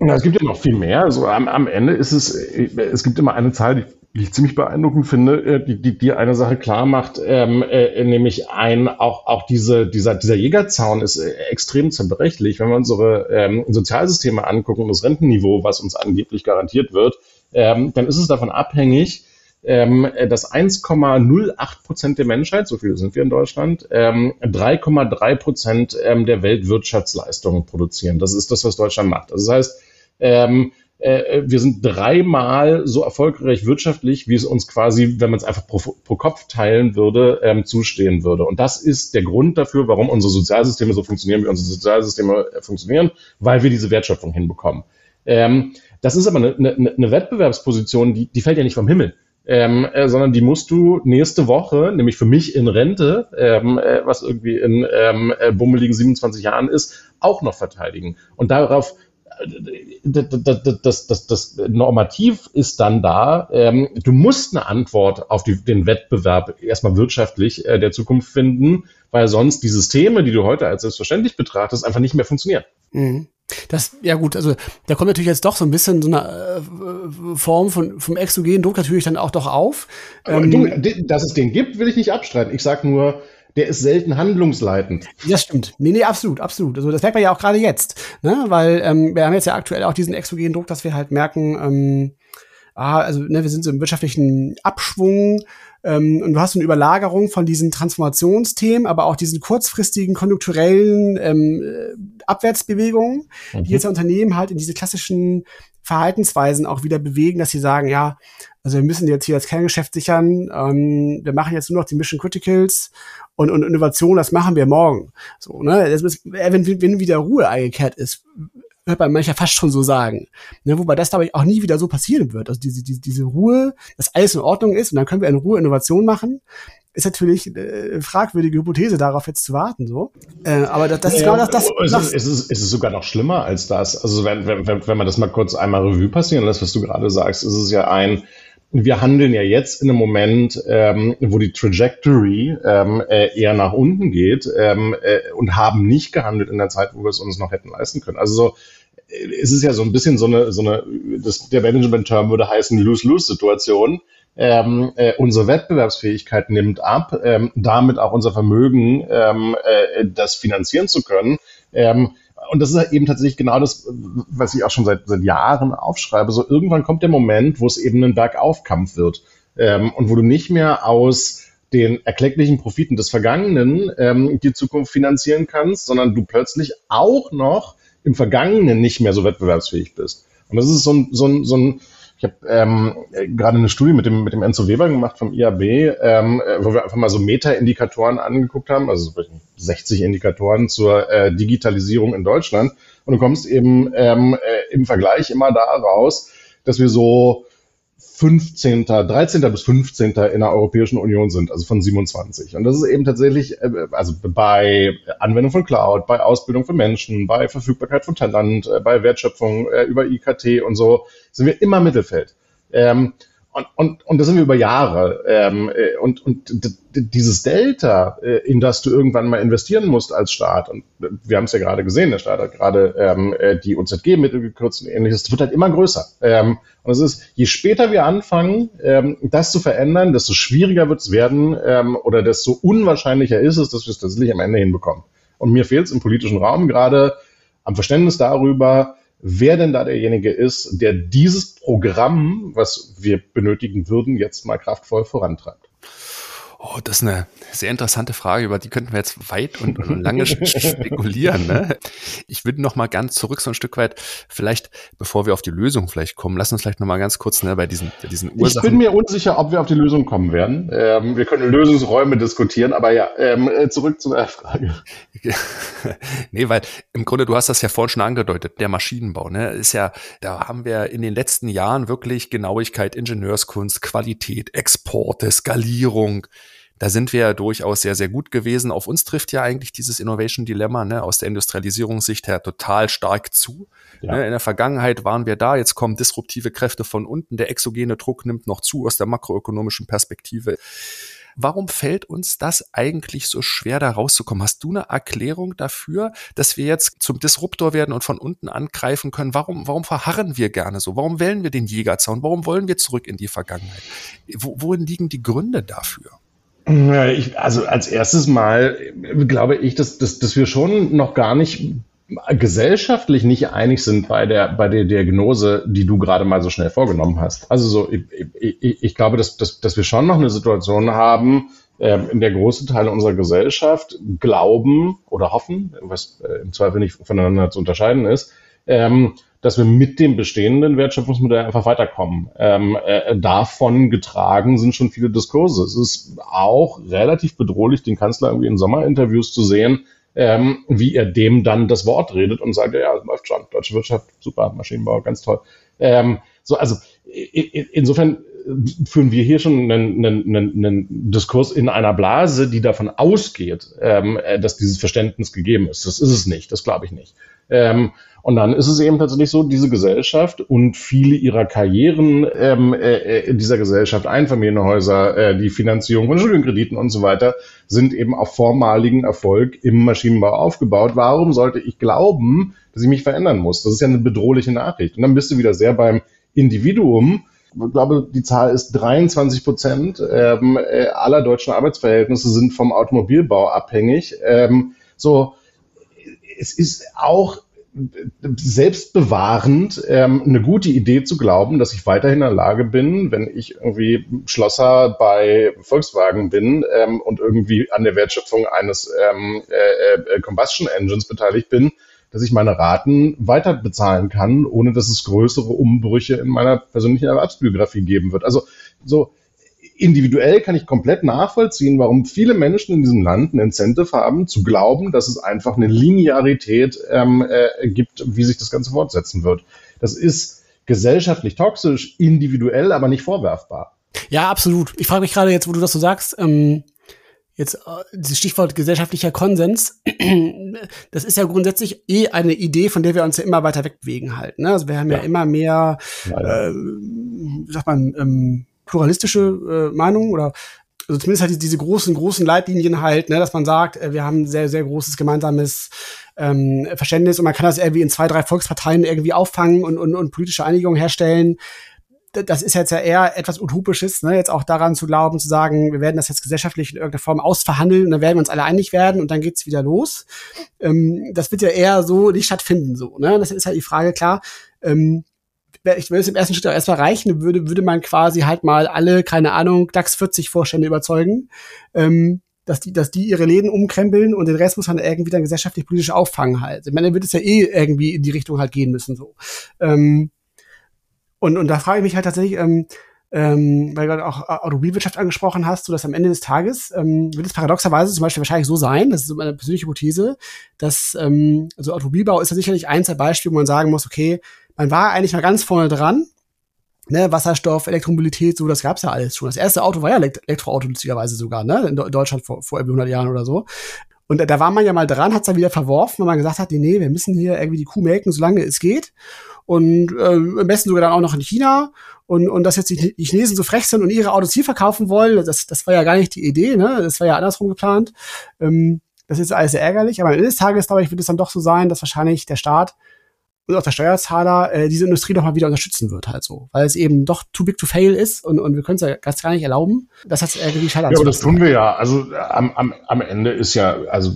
Ja, es gibt ja noch viel mehr. Also am, am Ende ist es, es gibt immer eine Zahl, die die ich ziemlich beeindruckend finde, äh, die, die, die eine Sache klar macht, ähm, äh, nämlich ein, auch, auch diese, dieser, dieser Jägerzaun ist äh, extrem zerbrechlich. Wenn wir unsere ähm, Sozialsysteme angucken das Rentenniveau, was uns angeblich garantiert wird, ähm, dann ist es davon abhängig, ähm, dass 1,08 Prozent der Menschheit, so viele sind wir in Deutschland, ähm, 3,3 Prozent ähm, der Weltwirtschaftsleistungen produzieren. Das ist das, was Deutschland macht. Also das heißt, ähm, äh, wir sind dreimal so erfolgreich wirtschaftlich, wie es uns quasi, wenn man es einfach pro, pro Kopf teilen würde, ähm, zustehen würde. Und das ist der Grund dafür, warum unsere Sozialsysteme so funktionieren, wie unsere Sozialsysteme äh, funktionieren, weil wir diese Wertschöpfung hinbekommen. Ähm, das ist aber eine, eine, eine Wettbewerbsposition, die, die fällt ja nicht vom Himmel ähm, äh, sondern die musst du nächste Woche, nämlich für mich in Rente, ähm, äh, was irgendwie in ähm, äh, bummeligen 27 Jahren ist, auch noch verteidigen. Und darauf das, das, das, das Normativ ist dann da. Ähm, du musst eine Antwort auf die, den Wettbewerb erstmal wirtschaftlich äh, der Zukunft finden, weil sonst die Systeme, die du heute als selbstverständlich betrachtest, einfach nicht mehr funktionieren. Mhm. Das, ja gut, also da kommt natürlich jetzt doch so ein bisschen so eine äh, Form von vom exogenen Druck natürlich dann auch doch auf. Ähm, du, dass es den gibt, will ich nicht abstreiten. Ich sag nur, der ist selten handlungsleitend. Das stimmt. Nee, nee, absolut, absolut. Also das merkt man ja auch gerade jetzt, ne? Weil ähm, wir haben jetzt ja aktuell auch diesen exogenen Druck, dass wir halt merken, ähm, ah, also ne, wir sind so im wirtschaftlichen Abschwung ähm, und du hast so eine Überlagerung von diesen Transformationsthemen, aber auch diesen kurzfristigen konjunkturellen ähm, äh, Abwärtsbewegungen, mhm. die jetzt Unternehmen halt in diese klassischen Verhaltensweisen auch wieder bewegen, dass sie sagen, ja, also wir müssen jetzt hier das Kerngeschäft sichern, ähm, wir machen jetzt nur noch die Mission Criticals und, und Innovation, das machen wir morgen. So, ne? Das ist, wenn, wenn wieder Ruhe eingekehrt ist, hört man mancher fast schon so sagen. Ne, wobei das, glaube ich, auch nie wieder so passieren wird. Also diese, diese, diese Ruhe, dass alles in Ordnung ist und dann können wir in Ruhe Innovation machen, ist natürlich eine fragwürdige Hypothese, darauf jetzt zu warten. So. Äh, aber das, das ja, ist genau das. das es, ist, es, ist, es ist sogar noch schlimmer als das. Also wenn, wenn, wenn man das mal kurz einmal Revue passieren lässt, was du gerade sagst, ist es ja ein, wir handeln ja jetzt in einem Moment, ähm, wo die Trajectory ähm, äh, eher nach unten geht ähm, äh, und haben nicht gehandelt in der Zeit, wo wir es uns noch hätten leisten können. Also so, es ist ja so ein bisschen so eine, so eine das, der Management-Term würde heißen Lose-Lose-Situation. Ähm, äh, unsere Wettbewerbsfähigkeit nimmt ab, ähm, damit auch unser Vermögen, ähm, äh, das finanzieren zu können. Ähm, und das ist eben tatsächlich genau das, was ich auch schon seit, seit Jahren aufschreibe. So irgendwann kommt der Moment, wo es eben ein Bergaufkampf wird ähm, und wo du nicht mehr aus den erklecklichen Profiten des Vergangenen ähm, die Zukunft finanzieren kannst, sondern du plötzlich auch noch im Vergangenen nicht mehr so wettbewerbsfähig bist. Und das ist so ein, so ein, so ein ich habe ähm, gerade eine Studie mit dem, mit dem Enzo Weber gemacht vom IAB, ähm, wo wir einfach mal so Meta-Indikatoren angeguckt haben, also 60 Indikatoren zur äh, Digitalisierung in Deutschland. Und du kommst eben ähm, äh, im Vergleich immer da raus, dass wir so 15., 13. bis 15. in der Europäischen Union sind, also von 27. Und das ist eben tatsächlich, äh, also bei Anwendung von Cloud, bei Ausbildung von Menschen, bei Verfügbarkeit von Talent, äh, bei Wertschöpfung äh, über IKT und so, sind wir immer Mittelfeld. Ähm, und, und, und das sind wir über Jahre. Ähm, äh, und, und dieses Delta, äh, in das du irgendwann mal investieren musst als Staat, und wir haben es ja gerade gesehen, der Staat hat gerade ähm, äh, die OZG-Mittel gekürzt und ähnliches, das wird halt immer größer. Ähm, und es ist, je später wir anfangen, ähm, das zu verändern, desto schwieriger wird es werden ähm, oder desto unwahrscheinlicher ist es, dass wir es tatsächlich am Ende hinbekommen. Und mir fehlt es im politischen Raum gerade am Verständnis darüber, wer denn da derjenige ist, der dieses Programm, was wir benötigen würden, jetzt mal kraftvoll vorantreibt. Oh, das ist eine sehr interessante Frage, über die könnten wir jetzt weit und, und lange spekulieren. Ne? Ich würde noch mal ganz zurück so ein Stück weit, vielleicht, bevor wir auf die Lösung vielleicht kommen, lass uns vielleicht noch mal ganz kurz ne, bei diesen, bei diesen Ursachen. Ich bin mir unsicher, ob wir auf die Lösung kommen werden. Ähm, wir können Lösungsräume diskutieren, aber ja, ähm, äh, zurück zur Frage. nee, weil im Grunde, du hast das ja vorhin schon angedeutet, der Maschinenbau, ne, ist ja, da haben wir in den letzten Jahren wirklich Genauigkeit, Ingenieurskunst, Qualität, Exporte, Skalierung, da sind wir ja durchaus sehr, sehr gut gewesen. Auf uns trifft ja eigentlich dieses Innovation-Dilemma ne, aus der Industrialisierungssicht her total stark zu. Ja. Ne, in der Vergangenheit waren wir da, jetzt kommen disruptive Kräfte von unten, der exogene Druck nimmt noch zu aus der makroökonomischen Perspektive. Warum fällt uns das eigentlich so schwer, da rauszukommen? Hast du eine Erklärung dafür, dass wir jetzt zum Disruptor werden und von unten angreifen können? Warum, warum verharren wir gerne so? Warum wählen wir den Jägerzaun? Warum wollen wir zurück in die Vergangenheit? Wo, worin liegen die Gründe dafür? Ich, also als erstes Mal glaube ich, dass, dass, dass wir schon noch gar nicht gesellschaftlich nicht einig sind bei der, bei der Diagnose, die du gerade mal so schnell vorgenommen hast. Also so, ich, ich, ich glaube, dass, dass, dass wir schon noch eine Situation haben, äh, in der große Teile unserer Gesellschaft glauben oder hoffen, was äh, im Zweifel nicht voneinander zu unterscheiden ist, ähm, dass wir mit dem bestehenden Wertschöpfungsmodell einfach weiterkommen. Ähm, äh, davon getragen sind schon viele Diskurse. Es ist auch relativ bedrohlich, den Kanzler irgendwie in Sommerinterviews zu sehen, ähm, wie er dem dann das Wort redet und sagt, ja, läuft schon, deutsche Wirtschaft, super, Maschinenbau, ganz toll. Ähm, so, also insofern führen wir hier schon einen, einen, einen Diskurs in einer Blase, die davon ausgeht, ähm, dass dieses Verständnis gegeben ist. Das ist es nicht, das glaube ich nicht. Ähm, und dann ist es eben tatsächlich so, diese Gesellschaft und viele ihrer Karrieren ähm, äh, in dieser Gesellschaft, Einfamilienhäuser, äh, die Finanzierung von Studienkrediten und so weiter, sind eben auf vormaligen Erfolg im Maschinenbau aufgebaut. Warum sollte ich glauben, dass ich mich verändern muss? Das ist ja eine bedrohliche Nachricht. Und dann bist du wieder sehr beim Individuum. Ich glaube, die Zahl ist 23 Prozent ähm, äh, aller deutschen Arbeitsverhältnisse sind vom Automobilbau abhängig. Ähm, so, es ist auch selbstbewahrend ähm, eine gute Idee zu glauben, dass ich weiterhin in der Lage bin, wenn ich irgendwie Schlosser bei Volkswagen bin ähm, und irgendwie an der Wertschöpfung eines ähm, äh, äh, Combustion Engines beteiligt bin, dass ich meine Raten weiter bezahlen kann, ohne dass es größere Umbrüche in meiner persönlichen Erwerbsbiografie geben wird. Also so individuell kann ich komplett nachvollziehen, warum viele Menschen in diesem Land ein Incentive haben, zu glauben, dass es einfach eine Linearität ähm, äh, gibt, wie sich das Ganze fortsetzen wird. Das ist gesellschaftlich toxisch, individuell, aber nicht vorwerfbar. Ja, absolut. Ich frage mich gerade jetzt, wo du das so sagst, ähm, jetzt äh, dieses Stichwort gesellschaftlicher Konsens, das ist ja grundsätzlich eh eine Idee, von der wir uns ja immer weiter wegbewegen halt. Ne? Also wir haben ja, ja immer mehr, äh, wie sagt man, ähm, pluralistische äh, Meinung oder also zumindest halt diese großen, großen Leitlinien halt, ne, dass man sagt, äh, wir haben sehr, sehr großes gemeinsames ähm, Verständnis und man kann das irgendwie in zwei, drei Volksparteien irgendwie auffangen und, und, und politische Einigung herstellen. Das ist jetzt ja eher etwas Utopisches, ne, jetzt auch daran zu glauben, zu sagen, wir werden das jetzt gesellschaftlich in irgendeiner Form ausverhandeln und dann werden wir uns alle einig werden und dann geht's wieder los. Ähm, das wird ja eher so nicht stattfinden, so, ne. Das ist halt die Frage, klar, ähm, ich will es im ersten Schritt auch erstmal reichen, würde, würde man quasi halt mal alle, keine Ahnung, DAX 40 Vorstände überzeugen, ähm, dass die, dass die ihre Läden umkrempeln und den Rest muss man irgendwie dann gesellschaftlich politisch auffangen halt. Ich meine, dann wird es ja eh irgendwie in die Richtung halt gehen müssen, so. Ähm, und, und da frage ich mich halt tatsächlich, ähm, ähm, weil du gerade auch Automobilwirtschaft angesprochen hast, so dass am Ende des Tages ähm, wird es paradoxerweise zum Beispiel wahrscheinlich so sein, das ist meine persönliche Hypothese, dass ähm, also Automobilbau ist ja sicherlich eins der Beispiele, wo man sagen muss, okay, man war eigentlich mal ganz vorne dran. Ne, Wasserstoff, Elektromobilität, so, das gab's ja alles schon. Das erste Auto war ja Elektroauto, lustigerweise sogar, ne, in Deutschland vor, vor 100 Jahren oder so. Und da war man ja mal dran, hat's dann wieder verworfen, weil man gesagt hat, nee, nee, wir müssen hier irgendwie die Kuh melken, solange es geht. Und äh, am besten sogar dann auch noch in China. Und, und dass jetzt die, Chinesen so frech sind und ihre Autos hier verkaufen wollen, das, das war ja gar nicht die Idee, ne? Das war ja andersrum geplant. Ähm, das ist alles sehr ärgerlich. Aber am Ende des Tages, glaube ich, wird es dann doch so sein, dass wahrscheinlich der Staat und auch der Steuerzahler äh, diese Industrie doch mal wieder unterstützen wird, halt so. Weil es eben doch too big to fail ist und, und wir können es ja ganz gar nicht erlauben. Das hat irgendwie scheitern Ja, aber das tun wir ja. Also am, am, am Ende ist ja, also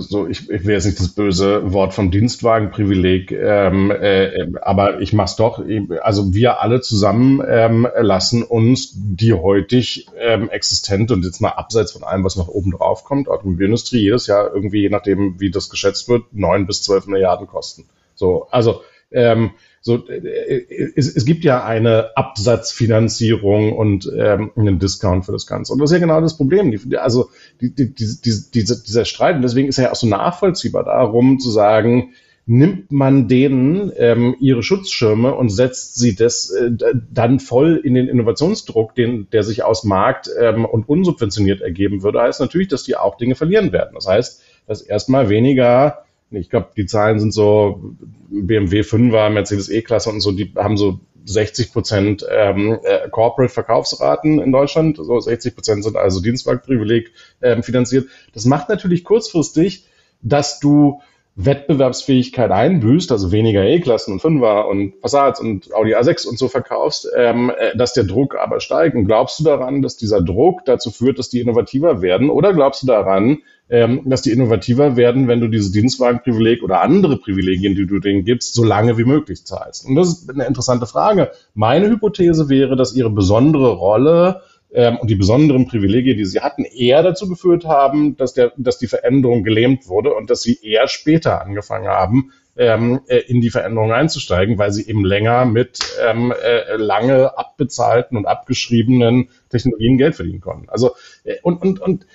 so, ich, ich will jetzt nicht das böse Wort vom Dienstwagenprivileg, ähm, äh, aber ich mach's doch. Also wir alle zusammen ähm, lassen uns die heutig ähm, existente und jetzt mal abseits von allem, was noch oben drauf kommt, Automobilindustrie jedes Jahr irgendwie, je nachdem, wie das geschätzt wird, neun bis zwölf Milliarden kosten. So, also ähm, so, äh, es, es gibt ja eine Absatzfinanzierung und ähm, einen Discount für das Ganze. Und das ist ja genau das Problem. Die, also die, die, die, diese, dieser Streit, und deswegen ist er ja auch so nachvollziehbar darum zu sagen, nimmt man denen ähm, ihre Schutzschirme und setzt sie das äh, dann voll in den Innovationsdruck, den, der sich aus Markt ähm, und unsubventioniert ergeben würde, heißt natürlich, dass die auch Dinge verlieren werden. Das heißt, dass erstmal weniger ich glaube, die Zahlen sind so BMW 5er, Mercedes E-Klasse und so, die haben so 60 Prozent ähm, äh, Corporate-Verkaufsraten in Deutschland. So 60 Prozent sind also Dienstwagenprivileg ähm, finanziert. Das macht natürlich kurzfristig, dass du Wettbewerbsfähigkeit einbüßt, also weniger E-Klassen und Fünfer und Passats und Audi A6 und so verkaufst, ähm, äh, dass der Druck aber steigt. Und glaubst du daran, dass dieser Druck dazu führt, dass die innovativer werden? Oder glaubst du daran, ähm, dass die innovativer werden, wenn du dieses Dienstwagenprivileg oder andere Privilegien, die du denen gibst, so lange wie möglich zahlst? Und das ist eine interessante Frage. Meine Hypothese wäre, dass ihre besondere Rolle ähm, und die besonderen Privilegien, die sie hatten, eher dazu geführt haben, dass, der, dass die Veränderung gelähmt wurde und dass sie eher später angefangen haben, ähm, äh, in die Veränderung einzusteigen, weil sie eben länger mit ähm, äh, lange abbezahlten und abgeschriebenen Technologien Geld verdienen konnten. Also äh, und, und, und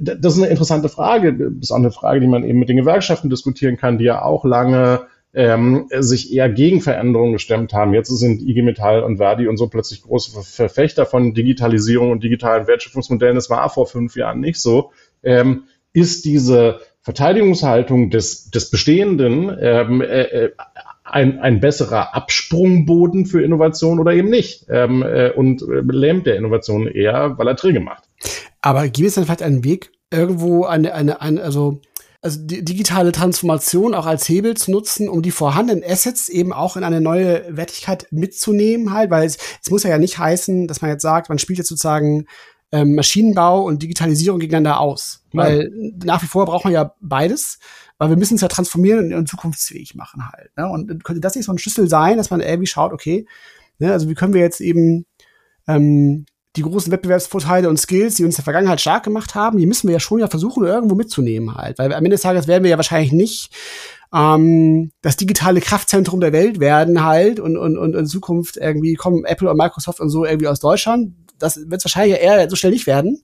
das ist eine interessante Frage. Das ist auch eine Frage, die man eben mit den Gewerkschaften diskutieren kann, die ja auch lange ähm, sich eher gegen Veränderungen gestemmt haben. Jetzt sind IG Metall und Verdi und so plötzlich große Verfechter von Digitalisierung und digitalen Wertschöpfungsmodellen. Das war vor fünf Jahren nicht so. Ähm, ist diese Verteidigungshaltung des, des Bestehenden ähm, äh, äh ein, ein besserer Absprungboden für Innovation oder eben nicht ähm, äh, und äh, lähmt der Innovation eher, weil er Träge macht. Aber gibt es dann vielleicht einen Weg, irgendwo eine, eine, eine also also die digitale Transformation auch als Hebel zu nutzen, um die vorhandenen Assets eben auch in eine neue Wertigkeit mitzunehmen halt, weil es, es muss ja nicht heißen, dass man jetzt sagt, man spielt jetzt sozusagen ähm, Maschinenbau und Digitalisierung gegeneinander aus. Nein. Weil nach wie vor braucht man ja beides, weil wir müssen es ja transformieren und, zukunftsfähig machen halt. Ne? Und könnte das nicht so ein Schlüssel sein, dass man irgendwie schaut, okay, ne, also wie können wir jetzt eben ähm, die großen Wettbewerbsvorteile und Skills, die uns in der Vergangenheit stark gemacht haben, die müssen wir ja schon ja versuchen, irgendwo mitzunehmen halt. Weil am Ende des Tages werden wir ja wahrscheinlich nicht ähm, das digitale Kraftzentrum der Welt werden halt und, und, und in Zukunft irgendwie kommen Apple und Microsoft und so irgendwie aus Deutschland. Das wird es wahrscheinlich eher so schnell nicht werden.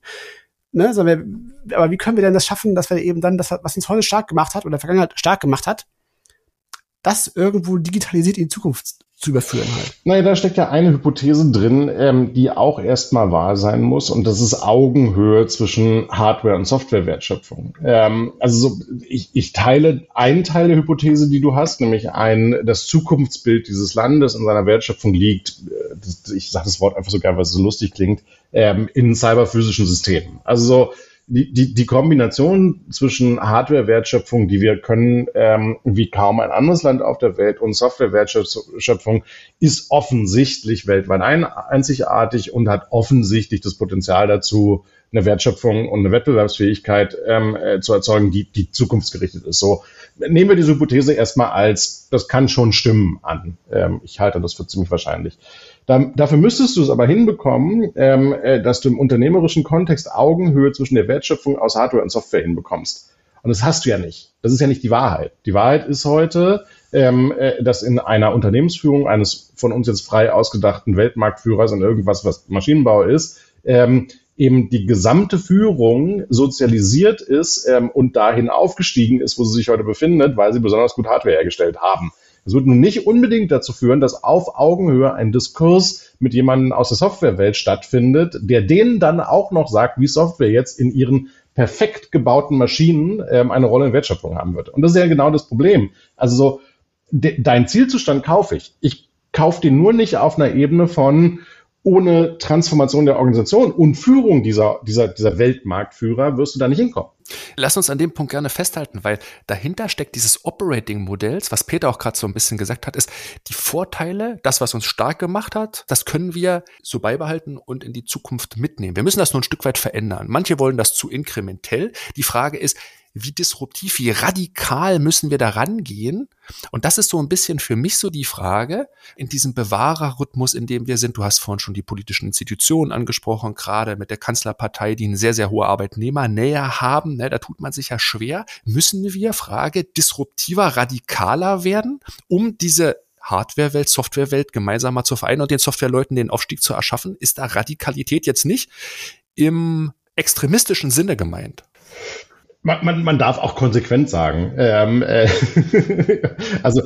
Ne, sondern wir, aber wie können wir denn das schaffen, dass wir eben dann das, was uns heute stark gemacht hat oder der Vergangenheit stark gemacht hat, das irgendwo digitalisiert in die Zukunft zu überführen halt. Naja, da steckt ja eine Hypothese drin, ähm, die auch erstmal wahr sein muss, und das ist Augenhöhe zwischen Hardware- und Softwarewertschöpfung. Ähm, also so, ich, ich teile einen Teil der Hypothese, die du hast, nämlich ein, das Zukunftsbild dieses Landes in seiner Wertschöpfung liegt, äh, ich sage das Wort einfach so gern, weil es so lustig klingt, ähm, in cyberphysischen Systemen. Also so, die, die, Kombination zwischen Hardware-Wertschöpfung, die wir können, ähm, wie kaum ein anderes Land auf der Welt, und Software-Wertschöpfung ist offensichtlich weltweit ein, einzigartig und hat offensichtlich das Potenzial dazu, eine Wertschöpfung und eine Wettbewerbsfähigkeit ähm, äh, zu erzeugen, die, die zukunftsgerichtet ist. So nehmen wir diese Hypothese erstmal als, das kann schon stimmen an. Ähm, ich halte das für ziemlich wahrscheinlich. Da, dafür müsstest du es aber hinbekommen, ähm, äh, dass du im unternehmerischen Kontext Augenhöhe zwischen der Wertschöpfung aus Hardware und Software hinbekommst. Und das hast du ja nicht. Das ist ja nicht die Wahrheit. Die Wahrheit ist heute, ähm, äh, dass in einer Unternehmensführung eines von uns jetzt frei ausgedachten Weltmarktführers in irgendwas, was Maschinenbau ist, ähm, eben die gesamte Führung sozialisiert ist ähm, und dahin aufgestiegen ist, wo sie sich heute befindet, weil sie besonders gut Hardware hergestellt haben. Es wird nun nicht unbedingt dazu führen, dass auf Augenhöhe ein Diskurs mit jemandem aus der Softwarewelt stattfindet, der denen dann auch noch sagt, wie Software jetzt in ihren perfekt gebauten Maschinen ähm, eine Rolle in Wertschöpfung haben wird. Und das ist ja genau das Problem. Also so, de dein Zielzustand kaufe ich. Ich kaufe den nur nicht auf einer Ebene von, ohne Transformation der Organisation und Führung dieser, dieser, dieser Weltmarktführer wirst du da nicht hinkommen. Lass uns an dem Punkt gerne festhalten, weil dahinter steckt dieses Operating-Modells, was Peter auch gerade so ein bisschen gesagt hat, ist die Vorteile, das, was uns stark gemacht hat, das können wir so beibehalten und in die Zukunft mitnehmen. Wir müssen das nur ein Stück weit verändern. Manche wollen das zu inkrementell. Die Frage ist, wie disruptiv, wie radikal müssen wir da rangehen? Und das ist so ein bisschen für mich so die Frage in diesem Bewahrerrhythmus, in dem wir sind. Du hast vorhin schon die politischen Institutionen angesprochen, gerade mit der Kanzlerpartei, die eine sehr, sehr hohe Arbeitnehmernähe haben. Ne, da tut man sich ja schwer. Müssen wir, Frage, disruptiver, radikaler werden, um diese Hardware-Welt, Software-Welt gemeinsam mal zu vereinen und den Softwareleuten den Aufstieg zu erschaffen? Ist da Radikalität jetzt nicht im extremistischen Sinne gemeint? Man, man, man darf auch konsequent sagen. Ähm, äh, also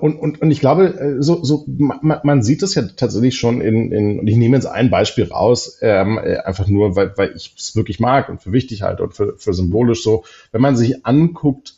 und, und, und ich glaube, äh, so, so man, man sieht es ja tatsächlich schon in, in und ich nehme jetzt ein Beispiel raus, ähm, äh, einfach nur, weil, weil ich es wirklich mag und für wichtig halte und für, für symbolisch so, wenn man sich anguckt,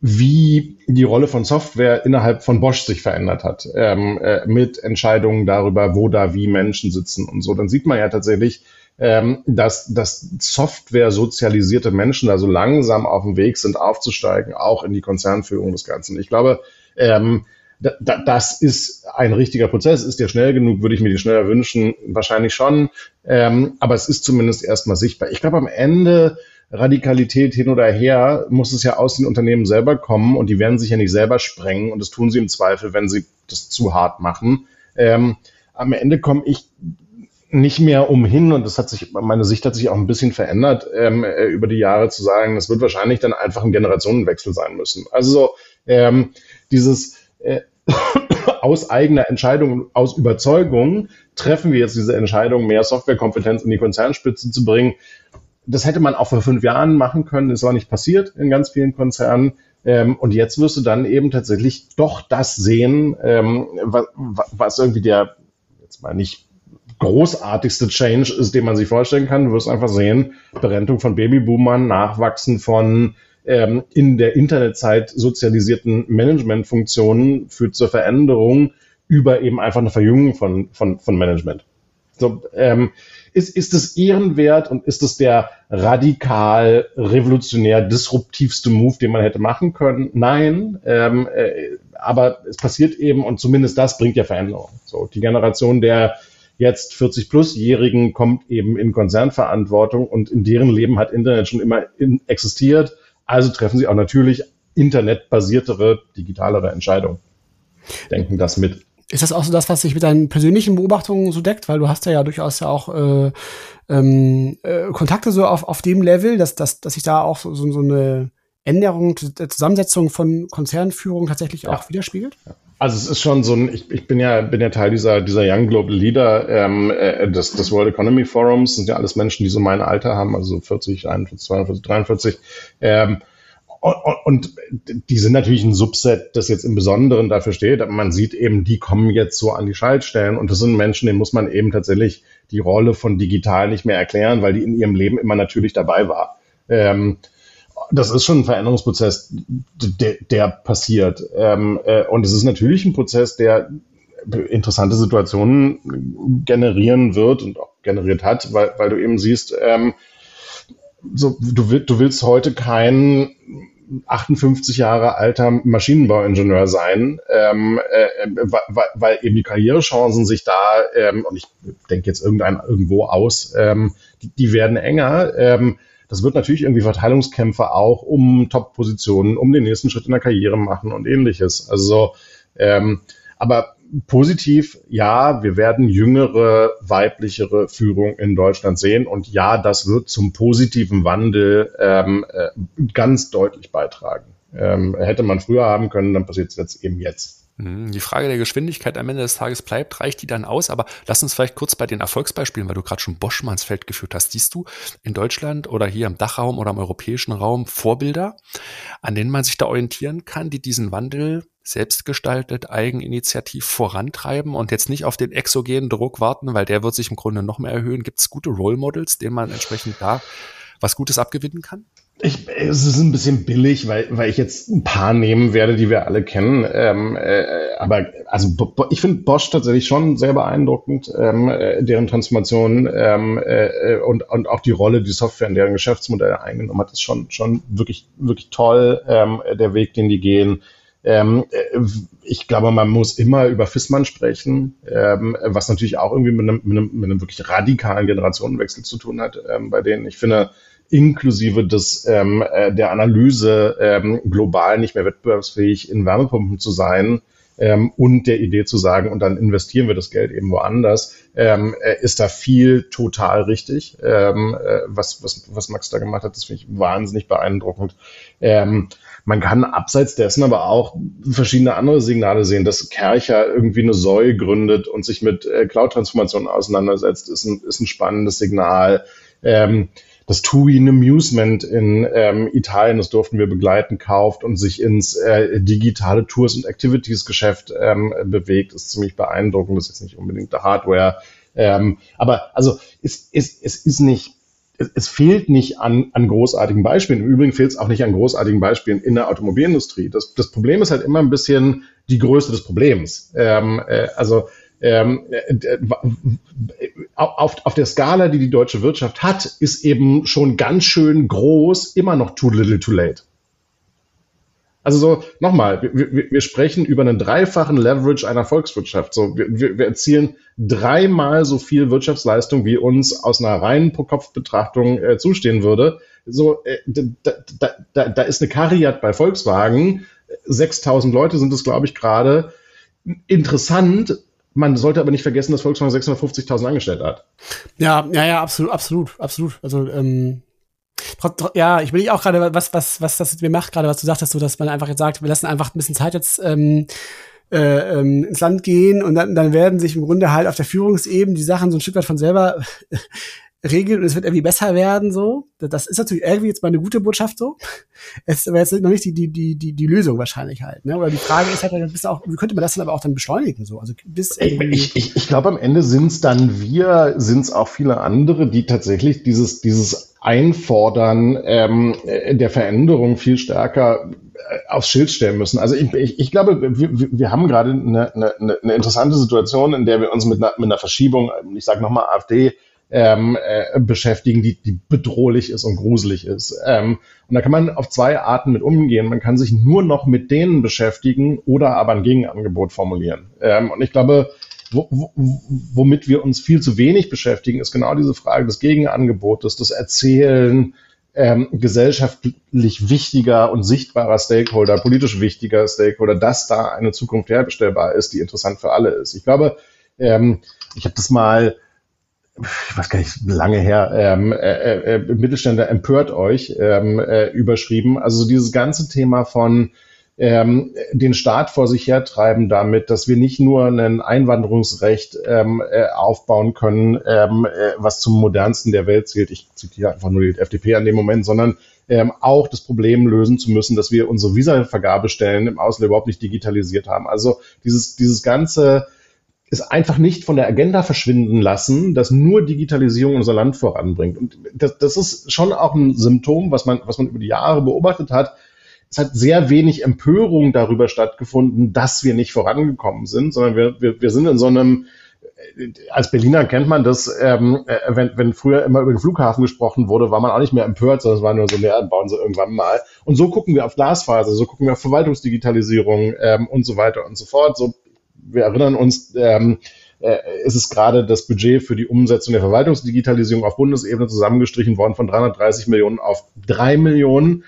wie die Rolle von Software innerhalb von Bosch sich verändert hat, ähm, äh, mit Entscheidungen darüber, wo da wie Menschen sitzen und so, dann sieht man ja tatsächlich, ähm, dass, dass Software sozialisierte Menschen da so langsam auf dem Weg sind, aufzusteigen, auch in die Konzernführung des Ganzen. Ich glaube, ähm, da, das ist ein richtiger Prozess. Ist der schnell genug? Würde ich mir die schneller wünschen? Wahrscheinlich schon. Ähm, aber es ist zumindest erstmal sichtbar. Ich glaube, am Ende Radikalität hin oder her muss es ja aus den Unternehmen selber kommen und die werden sich ja nicht selber sprengen und das tun sie im Zweifel, wenn sie das zu hart machen. Ähm, am Ende komme ich nicht mehr umhin und das hat sich, meine Sicht hat sich auch ein bisschen verändert ähm, äh, über die Jahre zu sagen, es wird wahrscheinlich dann einfach ein Generationenwechsel sein müssen. Also so, ähm, dieses äh, aus eigener Entscheidung, aus Überzeugung treffen wir jetzt diese Entscheidung, mehr Softwarekompetenz in die Konzernspitze zu bringen. Das hätte man auch vor fünf Jahren machen können. Das war nicht passiert in ganz vielen Konzernen. Ähm, und jetzt wirst du dann eben tatsächlich doch das sehen, ähm, was, was irgendwie der, jetzt mal nicht großartigste Change ist, den man sich vorstellen kann. Du wirst einfach sehen, Berentung von Babyboomern, Nachwachsen von ähm, in der Internetzeit sozialisierten Managementfunktionen führt zur Veränderung über eben einfach eine Verjüngung von, von, von Management. So, ähm, ist, ist es ehrenwert und ist es der radikal, revolutionär, disruptivste Move, den man hätte machen können? Nein, ähm, äh, aber es passiert eben und zumindest das bringt ja Veränderung. So, die Generation der jetzt 40-plus-Jährigen kommt eben in Konzernverantwortung und in deren Leben hat Internet schon immer in, existiert. Also treffen sie auch natürlich internetbasiertere, digitalere Entscheidungen. Denken das mit. Ist das auch so das, was sich mit deinen persönlichen Beobachtungen so deckt? Weil du hast ja, ja durchaus ja auch äh, ähm, äh, Kontakte so auf, auf dem Level, dass, dass, dass sich da auch so, so eine Änderung der Zusammensetzung von Konzernführung tatsächlich ja. auch widerspiegelt? Ja. Also es ist schon so ein, ich, ich bin ja bin ja Teil dieser dieser Young Global Leader ähm, äh, des, des World Economy Forums, sind ja alles Menschen, die so mein Alter haben, also 40, 41, 42, 43. Ähm, und, und die sind natürlich ein Subset, das jetzt im Besonderen dafür steht. Aber man sieht eben, die kommen jetzt so an die Schaltstellen und das sind Menschen, denen muss man eben tatsächlich die Rolle von digital nicht mehr erklären, weil die in ihrem Leben immer natürlich dabei war. Ähm, das ist schon ein Veränderungsprozess, der, der passiert. Ähm, äh, und es ist natürlich ein Prozess, der interessante Situationen generieren wird und auch generiert hat, weil, weil du eben siehst, ähm, so, du, will, du willst heute kein 58 Jahre alter Maschinenbauingenieur sein, ähm, äh, weil, weil eben die Karrierechancen sich da, ähm, und ich denke jetzt irgendein irgendwo aus, ähm, die, die werden enger. Ähm, das wird natürlich irgendwie Verteilungskämpfe auch um Top-Positionen, um den nächsten Schritt in der Karriere machen und ähnliches. Also, ähm, aber positiv, ja, wir werden jüngere, weiblichere Führung in Deutschland sehen und ja, das wird zum positiven Wandel ähm, äh, ganz deutlich beitragen. Ähm, hätte man früher haben können, dann passiert es jetzt eben jetzt. Mhm. Die Frage der Geschwindigkeit am Ende des Tages bleibt, reicht die dann aus? Aber lass uns vielleicht kurz bei den Erfolgsbeispielen, weil du gerade schon Boschmanns Feld geführt hast. Siehst du in Deutschland oder hier im Dachraum oder im europäischen Raum Vorbilder, an denen man sich da orientieren kann, die diesen Wandel selbstgestaltet, eigeninitiativ vorantreiben und jetzt nicht auf den exogenen Druck warten, weil der wird sich im Grunde noch mehr erhöhen. Gibt es gute Role Models, denen man entsprechend da was Gutes abgewinnen kann? Ich, es ist ein bisschen billig, weil, weil ich jetzt ein paar nehmen werde, die wir alle kennen. Ähm, äh, aber also ich finde Bosch tatsächlich schon sehr beeindruckend, ähm, äh, deren Transformation ähm, äh, und, und auch die Rolle, die Software in deren Geschäftsmodelle eingenommen hat, ist schon, schon wirklich, wirklich toll, ähm, der Weg, den die gehen. Ähm, äh, ich glaube, man muss immer über Fissmann sprechen, ähm, was natürlich auch irgendwie mit einem, mit, einem, mit einem wirklich radikalen Generationenwechsel zu tun hat, ähm, bei denen ich finde, inklusive des, ähm, äh, der Analyse, ähm, global nicht mehr wettbewerbsfähig in Wärmepumpen zu sein ähm, und der Idee zu sagen, und dann investieren wir das Geld eben woanders, ähm, äh, ist da viel total richtig. Ähm, äh, was, was, was Max da gemacht hat, das finde ich wahnsinnig beeindruckend. Ähm, man kann abseits dessen aber auch verschiedene andere Signale sehen, dass Kercher irgendwie eine Säule gründet und sich mit Cloud-Transformationen auseinandersetzt, ist ein, ist ein spannendes Signal. Ähm, das TUI Amusement in ähm, Italien, das durften wir begleiten, kauft und sich ins äh, digitale Tours- und Activities-Geschäft ähm, bewegt, ist ziemlich beeindruckend. Das ist jetzt nicht unbedingt der Hardware. Ähm, aber also es, es, es ist nicht es fehlt nicht an, an großartigen Beispielen. Im Übrigen fehlt es auch nicht an großartigen Beispielen in der Automobilindustrie. Das, das Problem ist halt immer ein bisschen die Größe des Problems. Ähm, äh, also ähm, äh, auf, auf der Skala, die die deutsche Wirtschaft hat, ist eben schon ganz schön groß immer noch too little too late. Also so, nochmal, wir, wir sprechen über einen dreifachen Leverage einer Volkswirtschaft. So, wir, wir erzielen dreimal so viel Wirtschaftsleistung, wie uns aus einer reinen Pro-Kopf-Betrachtung äh, zustehen würde. So, äh, da, da, da, da ist eine Kariat bei Volkswagen, 6000 Leute sind es, glaube ich, gerade. Interessant, man sollte aber nicht vergessen, dass Volkswagen 650.000 Angestellte hat. Ja, ja, ja, absolut, absolut, absolut. Also ähm, ja, ich will auch gerade, was, was, was das mit mir macht, gerade was du sagtest, so, dass man einfach jetzt sagt, wir lassen einfach ein bisschen Zeit jetzt ähm, äh, ähm, ins Land gehen und dann, dann werden sich im Grunde halt auf der Führungsebene die Sachen so ein Stück weit von selber regeln und es wird irgendwie besser werden, so. Das ist natürlich irgendwie jetzt mal eine gute Botschaft, so. Es ist aber jetzt noch nicht die, die, die, die, die Lösung wahrscheinlich halt, ne? Oder die Frage ist halt, bisschen auch, wie könnte man das dann aber auch dann beschleunigen, so? Also, bis ich, ich, ich glaube, am Ende sind es dann wir, sind es auch viele andere, die tatsächlich dieses, dieses Einfordern ähm, der Veränderung viel stärker äh, aufs Schild stellen müssen. Also ich, ich, ich glaube, wir, wir haben gerade eine, eine, eine interessante Situation, in der wir uns mit einer, mit einer Verschiebung, ich sage nochmal AfD, ähm, äh, beschäftigen, die, die bedrohlich ist und gruselig ist. Ähm, und da kann man auf zwei Arten mit umgehen. Man kann sich nur noch mit denen beschäftigen oder aber ein Gegenangebot formulieren. Ähm, und ich glaube, wo, wo, womit wir uns viel zu wenig beschäftigen, ist genau diese Frage des Gegenangebotes, das Erzählen ähm, gesellschaftlich wichtiger und sichtbarer Stakeholder, politisch wichtiger Stakeholder, dass da eine Zukunft herstellbar ist, die interessant für alle ist. Ich glaube, ähm, ich habe das mal ich weiß gar nicht, lange her, ähm, äh, äh, Mittelständler empört euch ähm, äh, überschrieben. Also dieses ganze Thema von ähm, den Staat vor sich hertreiben damit, dass wir nicht nur ein Einwanderungsrecht ähm, äh, aufbauen können, ähm, äh, was zum modernsten der Welt zählt. Ich zitiere einfach nur die FDP an dem Moment, sondern ähm, auch das Problem lösen zu müssen, dass wir unsere Visa-Vergabestellen im Ausland überhaupt nicht digitalisiert haben. Also dieses, dieses ganze ist einfach nicht von der Agenda verschwinden lassen, dass nur Digitalisierung unser Land voranbringt. Und das, das ist schon auch ein Symptom, was man, was man über die Jahre beobachtet hat. Es hat sehr wenig Empörung darüber stattgefunden, dass wir nicht vorangekommen sind, sondern wir, wir, wir sind in so einem, als Berliner kennt man das, ähm, äh, wenn, wenn früher immer über den Flughafen gesprochen wurde, war man auch nicht mehr empört, sondern es war nur so, ja, bauen sie irgendwann mal. Und so gucken wir auf Glasfaser, so gucken wir auf Verwaltungsdigitalisierung ähm, und so weiter und so fort. So wir erinnern uns, ähm, äh, ist es gerade das Budget für die Umsetzung der Verwaltungsdigitalisierung auf Bundesebene zusammengestrichen worden von 330 Millionen auf 3 Millionen.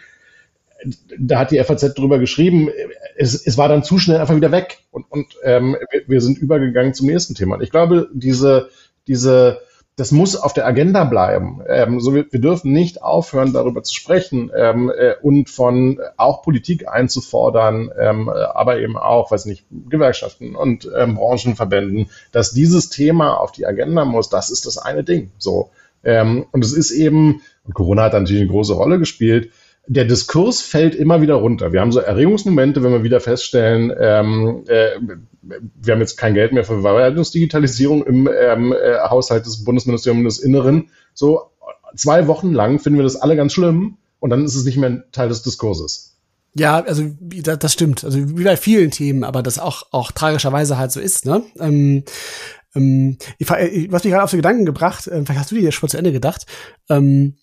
Da hat die FAZ drüber geschrieben, es, es war dann zu schnell einfach wieder weg und, und ähm, wir, wir sind übergegangen zum nächsten Thema. Ich glaube, diese, diese das muss auf der Agenda bleiben. Ähm, so wir, wir dürfen nicht aufhören, darüber zu sprechen ähm, äh, und von auch Politik einzufordern, ähm, aber eben auch, weiß nicht, Gewerkschaften und ähm, Branchenverbänden, dass dieses Thema auf die Agenda muss. Das ist das eine Ding. So ähm, und es ist eben, und Corona hat natürlich eine große Rolle gespielt der Diskurs fällt immer wieder runter. Wir haben so Erregungsmomente, wenn wir wieder feststellen, ähm, äh, wir haben jetzt kein Geld mehr für Verwaltungsdigitalisierung im ähm, äh, Haushalt des Bundesministeriums des Inneren. So zwei Wochen lang finden wir das alle ganz schlimm und dann ist es nicht mehr Teil des Diskurses. Ja, also das stimmt. Also wie bei vielen Themen, aber das auch, auch tragischerweise halt so ist. Ne? Ähm, ähm, ich, was mich gerade auf so Gedanken gebracht, äh, vielleicht hast du dir schon zu Ende gedacht. Ähm,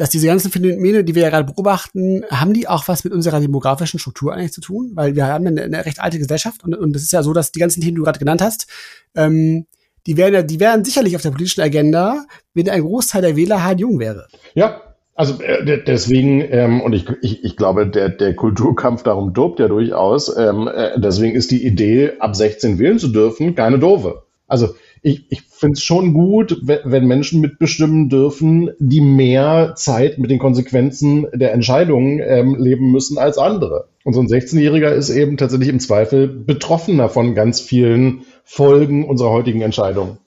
dass diese ganzen Phänomene, die wir ja gerade beobachten, haben die auch was mit unserer demografischen Struktur eigentlich zu tun? Weil wir haben eine, eine recht alte Gesellschaft und, und es ist ja so, dass die ganzen Themen, die du gerade genannt hast, ähm, die wären die wären sicherlich auf der politischen Agenda, wenn ein Großteil der Wähler halt jung wäre. Ja, also äh, deswegen, ähm, und ich, ich, ich glaube, der, der Kulturkampf darum dobt ja durchaus. Ähm, äh, deswegen ist die Idee, ab 16 wählen zu dürfen, keine doofe. Also ich, ich finde es schon gut, wenn, Menschen mitbestimmen dürfen, die mehr Zeit mit den Konsequenzen der Entscheidungen ähm, leben müssen als andere. Und so ein 16-Jähriger ist eben tatsächlich im Zweifel betroffener von ganz vielen Folgen unserer heutigen Entscheidungen.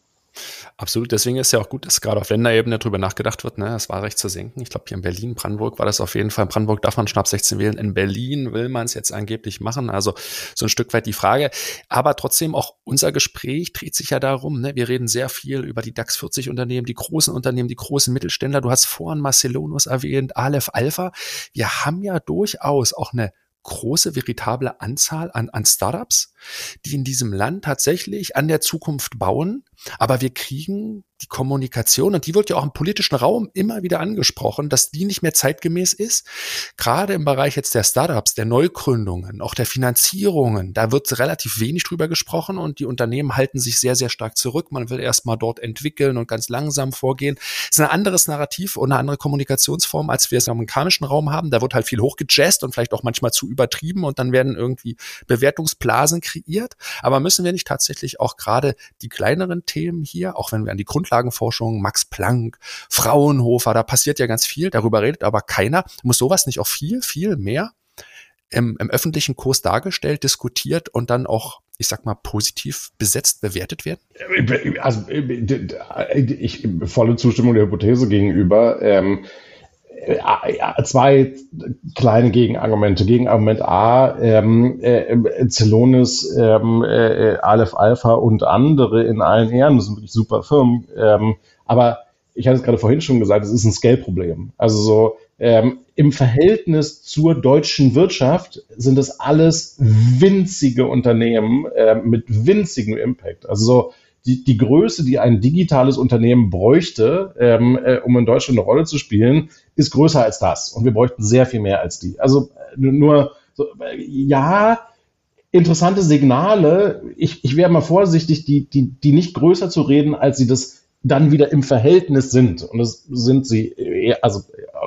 Absolut, deswegen ist ja auch gut, dass gerade auf Länderebene darüber nachgedacht wird, ne, das Wahlrecht zu senken. Ich glaube, hier in Berlin, Brandenburg war das auf jeden Fall. In Brandenburg darf man schon ab 16 wählen. In Berlin will man es jetzt angeblich machen. Also so ein Stück weit die Frage. Aber trotzdem auch unser Gespräch dreht sich ja darum, ne, wir reden sehr viel über die DAX 40 Unternehmen, die großen Unternehmen, die großen Mittelständler. Du hast vorhin Marcelonus erwähnt, Aleph Alpha. Wir haben ja durchaus auch eine große, veritable Anzahl an, an Startups, die in diesem Land tatsächlich an der Zukunft bauen. Aber wir kriegen die Kommunikation, und die wird ja auch im politischen Raum immer wieder angesprochen, dass die nicht mehr zeitgemäß ist. Gerade im Bereich jetzt der Startups, der Neugründungen, auch der Finanzierungen, da wird relativ wenig drüber gesprochen und die Unternehmen halten sich sehr, sehr stark zurück. Man will erstmal dort entwickeln und ganz langsam vorgehen. Das ist ein anderes Narrativ und eine andere Kommunikationsform, als wir es im amerikanischen Raum haben. Da wird halt viel hochgejazzt und vielleicht auch manchmal zu übertrieben und dann werden irgendwie Bewertungsblasen kreiert. Aber müssen wir nicht tatsächlich auch gerade die kleineren Themen hier, auch wenn wir an die Grundlagen Grundlagenforschung, Max Planck, Fraunhofer, da passiert ja ganz viel, darüber redet aber keiner. Muss sowas nicht auch viel, viel mehr im, im öffentlichen Kurs dargestellt, diskutiert und dann auch ich sag mal, positiv besetzt bewertet werden? Also ich volle Zustimmung der Hypothese gegenüber. Ähm, äh, zwei kleine Gegenargumente. Gegenargument A, ähm, äh, Celonis, ähm, äh, Aleph Alpha und andere in allen Ehren, das sind wirklich super Firmen. Ähm, aber ich hatte es gerade vorhin schon gesagt, es ist ein Scale-Problem. Also so ähm, im Verhältnis zur deutschen Wirtschaft sind es alles winzige Unternehmen äh, mit winzigem Impact. Also so die, die Größe, die ein digitales Unternehmen bräuchte, ähm, äh, um in Deutschland eine Rolle zu spielen, ist größer als das. Und wir bräuchten sehr viel mehr als die. Also äh, nur, so, äh, ja, interessante Signale. Ich, ich wäre mal vorsichtig, die, die, die nicht größer zu reden, als sie das dann wieder im Verhältnis sind. Und das sind sie, also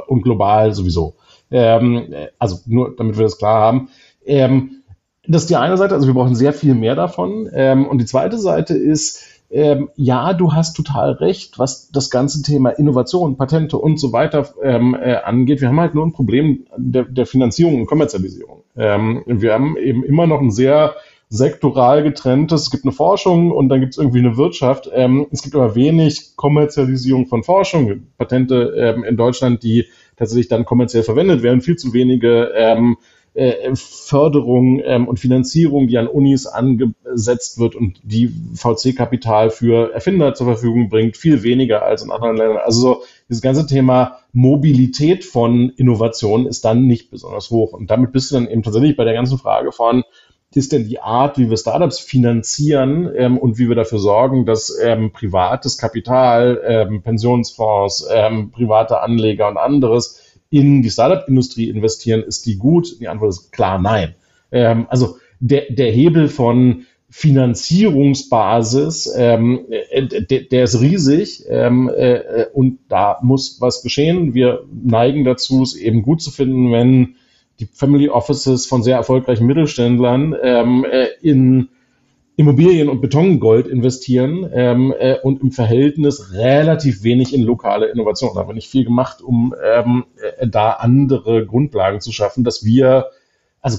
und global sowieso. Ähm, also nur, damit wir das klar haben. Ähm, das ist die eine Seite, also wir brauchen sehr viel mehr davon. Ähm, und die zweite Seite ist, ähm, ja, du hast total recht, was das ganze Thema Innovation, Patente und so weiter ähm, äh, angeht. Wir haben halt nur ein Problem der, der Finanzierung und Kommerzialisierung. Ähm, wir haben eben immer noch ein sehr sektoral getrenntes, es gibt eine Forschung und dann gibt es irgendwie eine Wirtschaft. Ähm, es gibt aber wenig Kommerzialisierung von Forschung, Patente ähm, in Deutschland, die tatsächlich dann kommerziell verwendet werden, viel zu wenige ähm, äh, Förderung ähm, und Finanzierung, die an Unis angesetzt wird und die VC-Kapital für Erfinder zur Verfügung bringt, viel weniger als in anderen Ländern. Also so, dieses ganze Thema Mobilität von Innovation ist dann nicht besonders hoch. Und damit bist du dann eben tatsächlich bei der ganzen Frage von, ist denn die Art, wie wir Startups finanzieren ähm, und wie wir dafür sorgen, dass ähm, privates Kapital, ähm, Pensionsfonds, ähm, private Anleger und anderes in die Startup-Industrie investieren, ist die gut? Die Antwort ist klar nein. Ähm, also der, der Hebel von Finanzierungsbasis, ähm, äh, der, der ist riesig ähm, äh, und da muss was geschehen. Wir neigen dazu, es eben gut zu finden, wenn die Family Offices von sehr erfolgreichen Mittelständlern ähm, äh, in Immobilien und Betongold investieren ähm, äh, und im Verhältnis relativ wenig in lokale Innovation. Da haben wir nicht viel gemacht, um ähm, äh, da andere Grundlagen zu schaffen, dass wir, also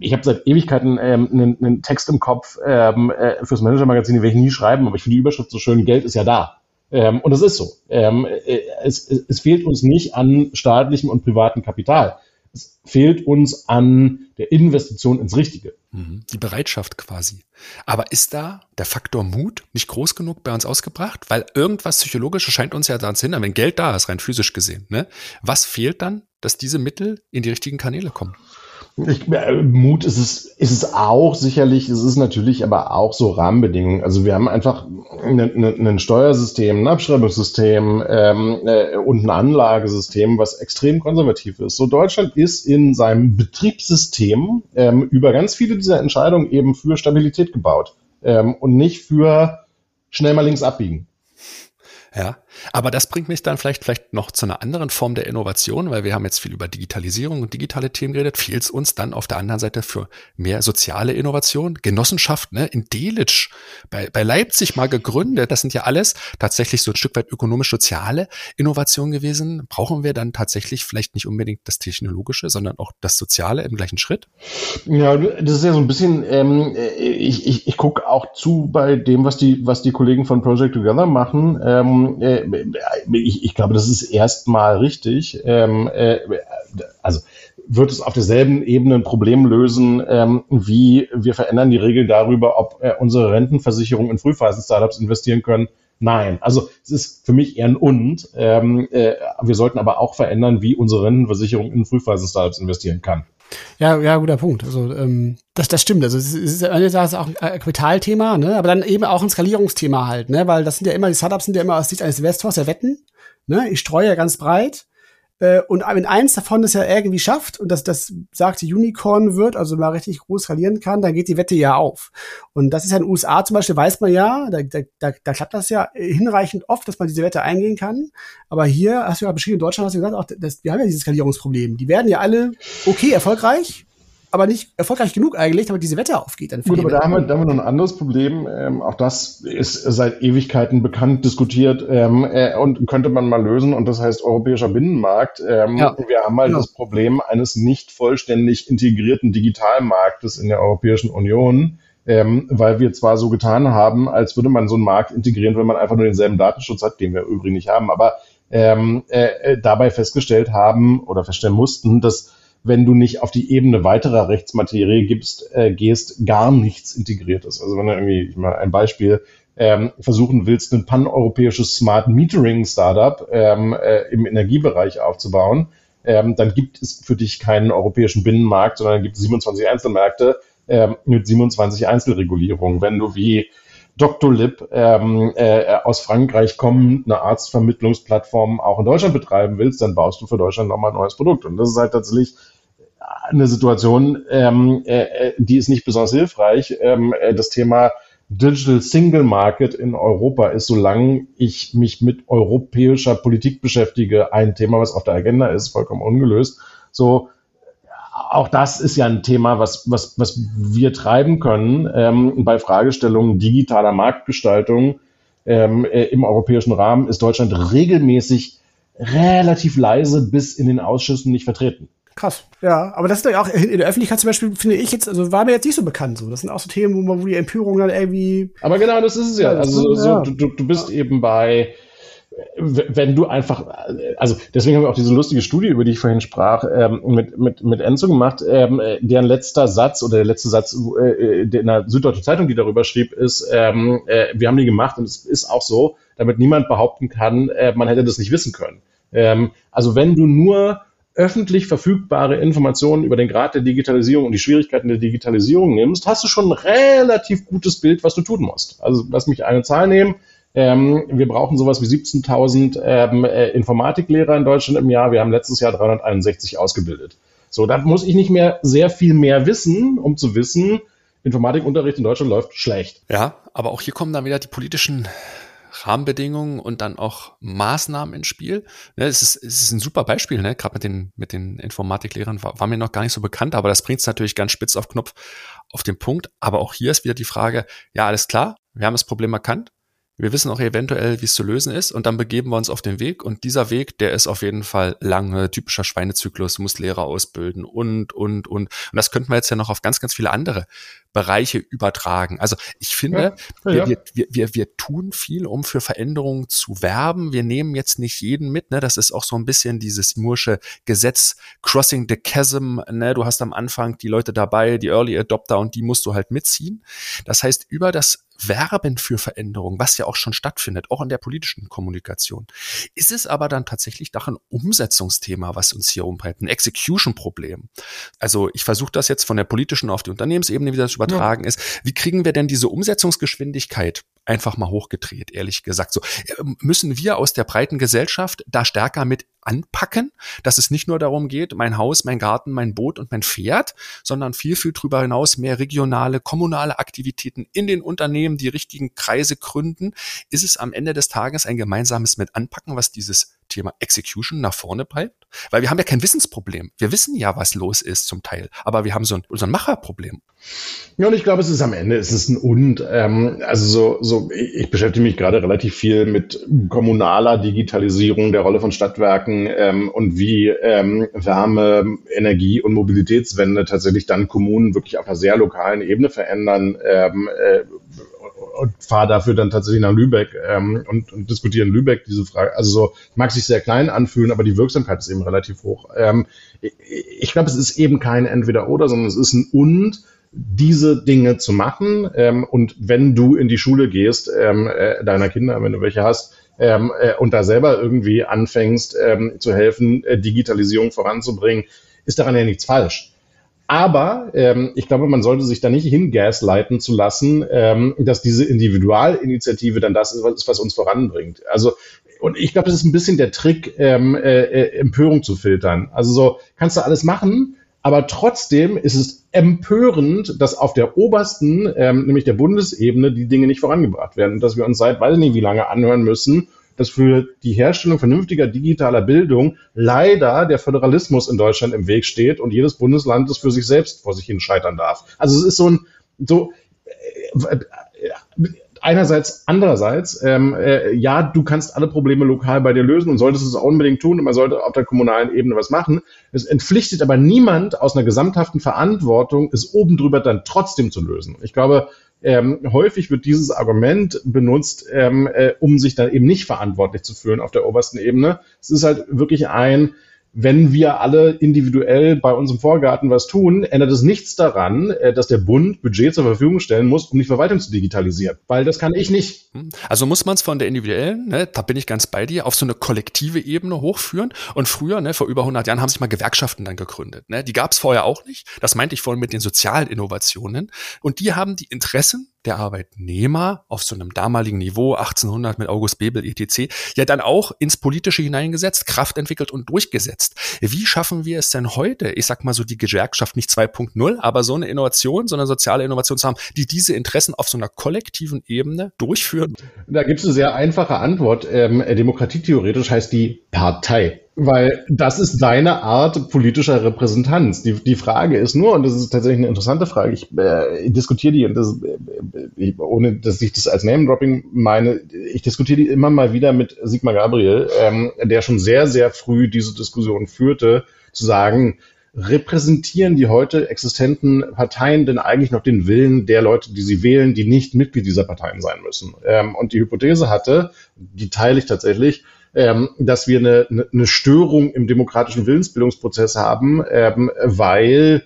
ich habe seit Ewigkeiten ähm, einen, einen Text im Kopf ähm, äh, fürs Manager-Magazin, den werde ich nie schreiben, aber ich finde die Überschrift so schön, Geld ist ja da. Ähm, und das ist so. Ähm, äh, es, es fehlt uns nicht an staatlichem und privatem Kapital es fehlt uns an der Investition ins Richtige. Mhm. Die Bereitschaft quasi. Aber ist da der Faktor Mut nicht groß genug bei uns ausgebracht? Weil irgendwas Psychologisches scheint uns ja daran zu hindern, wenn Geld da ist, rein physisch gesehen. Ne? Was fehlt dann, dass diese Mittel in die richtigen Kanäle kommen? Ich, äh, Mut ist es, ist es auch sicherlich, es ist natürlich aber auch so Rahmenbedingungen. Also wir haben einfach ein Steuersystem, ein Abschreibungssystem ähm, äh, und ein Anlagesystem, was extrem konservativ ist. So Deutschland ist in seinem Betriebssystem ähm, über ganz viele dieser Entscheidungen eben für Stabilität gebaut ähm, und nicht für schnell mal links abbiegen. Ja, aber das bringt mich dann vielleicht, vielleicht noch zu einer anderen Form der Innovation, weil wir haben jetzt viel über Digitalisierung und digitale Themen geredet. Fehlt es uns dann auf der anderen Seite für mehr soziale Innovation? Genossenschaft, ne, in Delitzsch, bei, bei Leipzig mal gegründet. Das sind ja alles tatsächlich so ein Stück weit ökonomisch-soziale Innovationen gewesen. Brauchen wir dann tatsächlich vielleicht nicht unbedingt das Technologische, sondern auch das Soziale im gleichen Schritt? Ja, das ist ja so ein bisschen, ähm, ich, ich, ich gucke auch zu bei dem, was die, was die Kollegen von Project Together machen. Ähm, äh, ich, ich glaube, das ist erstmal richtig. Ähm, äh, also wird es auf derselben Ebene ein Problem lösen, ähm, wie wir verändern die Regeln darüber, ob äh, unsere Rentenversicherung in Frühphasen-Startups investieren können. Nein, also es ist für mich eher ein Und. Ähm, äh, wir sollten aber auch verändern, wie unsere Rentenversicherung in Frühphasen-Startups investieren kann. Ja, ja, guter Punkt. Also ähm, das, das stimmt. Also es ist eine Sache auch ein Kapitalthema, ne? aber dann eben auch ein Skalierungsthema halt, ne? Weil das sind ja immer, die Startups sind ja immer aus Sicht eines Investors ja Wetten. Ne? Ich streue ja ganz breit äh, und wenn eins davon es ja irgendwie schafft und das, das sagte Unicorn wird, also mal richtig groß skalieren kann, dann geht die Wette ja auf. Und das ist ja in den USA zum Beispiel, weiß man ja, da, da, da, da klappt das ja hinreichend oft, dass man diese Wette eingehen kann. Aber hier, hast du ja beschrieben, in Deutschland hast du gesagt, auch das, wir haben ja dieses Skalierungsproblem. Die werden ja alle okay erfolgreich, aber nicht erfolgreich genug eigentlich, damit diese Wette aufgeht. Dann Gut, aber da haben, wir, da haben wir noch ein anderes Problem. Ähm, auch das ist seit Ewigkeiten bekannt diskutiert ähm, äh, und könnte man mal lösen. Und das heißt europäischer Binnenmarkt. Ähm, ja. Wir haben halt ja. das Problem eines nicht vollständig integrierten Digitalmarktes in der Europäischen Union. Ähm, weil wir zwar so getan haben, als würde man so einen Markt integrieren, wenn man einfach nur denselben Datenschutz hat, den wir übrigens nicht haben, aber ähm, äh, äh dabei festgestellt haben oder feststellen mussten, dass wenn du nicht auf die Ebene weiterer Rechtsmaterie gibst, äh, gehst, gar nichts integriertes. Also wenn du irgendwie, ich mal ein Beispiel, ähm, versuchen willst, ein paneuropäisches Smart Metering Startup ähm, äh, im Energiebereich aufzubauen, ähm, dann gibt es für dich keinen europäischen Binnenmarkt, sondern gibt es 27 Einzelmärkte ähm, mit 27 Einzelregulierungen. Wenn du wie Dr. Lib ähm, äh, aus Frankreich kommen, eine Arztvermittlungsplattform auch in Deutschland betreiben willst, dann baust du für Deutschland nochmal ein neues Produkt. Und das ist halt tatsächlich eine Situation, ähm, äh, die ist nicht besonders hilfreich. Ähm, äh, das Thema Digital Single Market in Europa ist, solange ich mich mit europäischer Politik beschäftige, ein Thema, was auf der Agenda ist, vollkommen ungelöst. So, auch das ist ja ein Thema, was, was, was wir treiben können ähm, bei Fragestellungen digitaler Marktgestaltung ähm, äh, im europäischen Rahmen ist Deutschland regelmäßig relativ leise bis in den Ausschüssen nicht vertreten. Krass. Ja, aber das ist ja auch in der Öffentlichkeit zum Beispiel, finde ich jetzt, also war mir jetzt nicht so bekannt so. Das sind auch so Themen, wo man, wo die Empörung dann irgendwie. Aber genau, das ist es ja. Also, so, du, du bist eben bei, wenn du einfach, also deswegen haben wir auch diese lustige Studie, über die ich vorhin sprach, ähm, mit, mit, mit Enzo gemacht, ähm, deren letzter Satz oder der letzte Satz äh, in der Süddeutschen Zeitung, die darüber schrieb, ist, ähm, äh, wir haben die gemacht und es ist auch so, damit niemand behaupten kann, äh, man hätte das nicht wissen können. Ähm, also wenn du nur öffentlich verfügbare Informationen über den Grad der Digitalisierung und die Schwierigkeiten der Digitalisierung nimmst, hast du schon ein relativ gutes Bild, was du tun musst. Also lass mich eine Zahl nehmen. Ähm, wir brauchen sowas wie 17.000 ähm, äh, Informatiklehrer in Deutschland im Jahr. Wir haben letztes Jahr 361 ausgebildet. So, da muss ich nicht mehr sehr viel mehr wissen, um zu wissen, Informatikunterricht in Deutschland läuft schlecht. Ja, aber auch hier kommen dann wieder die politischen Rahmenbedingungen und dann auch Maßnahmen ins Spiel. Ne, es, ist, es ist ein super Beispiel, ne? gerade mit den, mit den Informatiklehrern war, war mir noch gar nicht so bekannt, aber das bringt es natürlich ganz spitz auf Knopf auf den Punkt. Aber auch hier ist wieder die Frage, ja, alles klar, wir haben das Problem erkannt, wir wissen auch eventuell, wie es zu lösen ist und dann begeben wir uns auf den Weg und dieser Weg, der ist auf jeden Fall lange, typischer Schweinezyklus, muss Lehrer ausbilden und, und, und. Und das könnten wir jetzt ja noch auf ganz, ganz viele andere Bereiche übertragen. Also ich finde, ja, ja. Wir, wir, wir, wir tun viel, um für Veränderungen zu werben. Wir nehmen jetzt nicht jeden mit. Ne? Das ist auch so ein bisschen dieses Mursche Gesetz, Crossing the Chasm. Ne? Du hast am Anfang die Leute dabei, die Early Adopter und die musst du halt mitziehen. Das heißt, über das Werben für Veränderung, was ja auch schon stattfindet, auch in der politischen Kommunikation. Ist es aber dann tatsächlich doch ein Umsetzungsthema, was uns hier umtreibt, ein Execution-Problem? Also ich versuche das jetzt von der politischen auf die Unternehmensebene wieder zu übertragen ja. ist. Wie kriegen wir denn diese Umsetzungsgeschwindigkeit einfach mal hochgedreht, ehrlich gesagt. So ähm, müssen wir aus der breiten Gesellschaft da stärker mit anpacken, dass es nicht nur darum geht, mein Haus, mein Garten, mein Boot und mein Pferd, sondern viel, viel drüber hinaus mehr regionale, kommunale Aktivitäten in den Unternehmen, die richtigen Kreise gründen. Ist es am Ende des Tages ein gemeinsames mit anpacken, was dieses Thema Execution nach vorne bleibt? Weil wir haben ja kein Wissensproblem. Wir wissen ja, was los ist zum Teil, aber wir haben so ein, so ein Macherproblem. Ja, und ich glaube, es ist am Ende, es ist ein Und. Ähm, also so, so, ich beschäftige mich gerade relativ viel mit kommunaler Digitalisierung, der Rolle von Stadtwerken ähm, und wie ähm, Wärme, Energie und Mobilitätswende tatsächlich dann Kommunen wirklich auf einer sehr lokalen Ebene verändern. Ähm, äh, und fahre dafür dann tatsächlich nach Lübeck ähm, und, und diskutiere in Lübeck diese Frage. Also so mag sich sehr klein anfühlen, aber die Wirksamkeit ist eben relativ hoch. Ähm, ich ich glaube, es ist eben kein Entweder-Oder, sondern es ist ein Und diese Dinge zu machen. Ähm, und wenn du in die Schule gehst, ähm, äh, deiner Kinder, wenn du welche hast, ähm, äh, und da selber irgendwie anfängst ähm, zu helfen, äh, Digitalisierung voranzubringen, ist daran ja nichts falsch. Aber ähm, ich glaube, man sollte sich da nicht hingasleiten zu lassen, ähm, dass diese Individualinitiative dann das ist, was uns voranbringt. Also und ich glaube, das ist ein bisschen der Trick, ähm, äh, äh, Empörung zu filtern. Also so kannst du alles machen, aber trotzdem ist es empörend, dass auf der obersten, ähm, nämlich der Bundesebene, die Dinge nicht vorangebracht werden und dass wir uns seit weiß ich nicht wie lange anhören müssen, dass für die Herstellung vernünftiger digitaler Bildung leider der Föderalismus in Deutschland im Weg steht und jedes Bundesland es für sich selbst vor sich hin scheitern darf. Also es ist so ein so äh, einerseits, andererseits, ähm, äh, ja, du kannst alle Probleme lokal bei dir lösen und solltest es auch unbedingt tun und man sollte auf der kommunalen Ebene was machen. Es entpflichtet aber niemand aus einer gesamthaften Verantwortung, es oben drüber dann trotzdem zu lösen. Ich glaube, ähm, häufig wird dieses Argument benutzt, ähm, äh, um sich dann eben nicht verantwortlich zu fühlen auf der obersten Ebene. Es ist halt wirklich ein, wenn wir alle individuell bei uns im Vorgarten was tun, ändert es nichts daran, äh, dass der Bund Budget zur Verfügung stellen muss, um die Verwaltung zu digitalisieren. Weil das kann ich nicht. Hm. Also muss man es von der individuellen, ne, da bin ich ganz bei dir, auf so eine kollektive Ebene hochführen. Und früher, ne, vor über 100 Jahren, haben sich mal Gewerkschaften dann gegründet. Ne? Die gab es vorher auch nicht. Das meinte ich vorhin mit den sozialen Innovationen. Und die haben die Interessen der Arbeitnehmer auf so einem damaligen Niveau, 1800 mit August Bebel etc., ja dann auch ins Politische hineingesetzt, Kraft entwickelt und durchgesetzt. Wie schaffen wir es denn heute, ich sag mal so die Gewerkschaft nicht 2.0, aber so eine Innovation, so eine soziale Innovation zu haben, die diese Interessen auf so einer kollektiven Ebene durchführen? Da gibt es eine sehr einfache Antwort. Ähm, demokratietheoretisch heißt die Partei. Weil das ist deine Art politischer Repräsentanz. Die, die Frage ist nur, und das ist tatsächlich eine interessante Frage, ich, äh, diskutiere die, und das, äh, ohne dass ich das als Name-Dropping meine, ich diskutiere die immer mal wieder mit Sigmar Gabriel, ähm, der schon sehr, sehr früh diese Diskussion führte, zu sagen, repräsentieren die heute existenten Parteien denn eigentlich noch den Willen der Leute, die sie wählen, die nicht Mitglied dieser Parteien sein müssen? Ähm, und die Hypothese hatte, die teile ich tatsächlich, ähm, dass wir eine, eine Störung im demokratischen Willensbildungsprozess haben, ähm, weil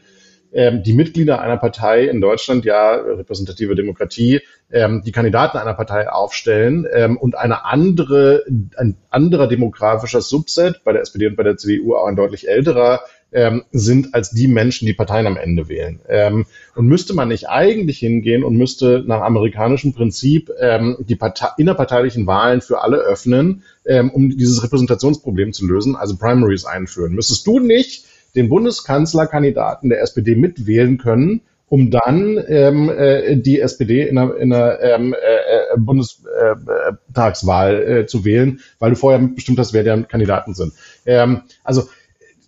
ähm, die Mitglieder einer Partei in Deutschland ja repräsentative Demokratie ähm, die Kandidaten einer Partei aufstellen ähm, und eine andere ein anderer demografischer Subset bei der SPD und bei der CDU auch ein deutlich älterer ähm, sind als die Menschen, die Parteien am Ende wählen. Ähm, und müsste man nicht eigentlich hingehen und müsste nach amerikanischem Prinzip ähm, die Partei innerparteilichen Wahlen für alle öffnen, ähm, um dieses Repräsentationsproblem zu lösen, also Primaries einführen? Müsstest du nicht den Bundeskanzlerkandidaten der SPD mitwählen können, um dann ähm, äh, die SPD in einer, in einer ähm, äh, Bundestagswahl äh, zu wählen, weil du vorher bestimmt hast, wer deren Kandidaten sind. Ähm, also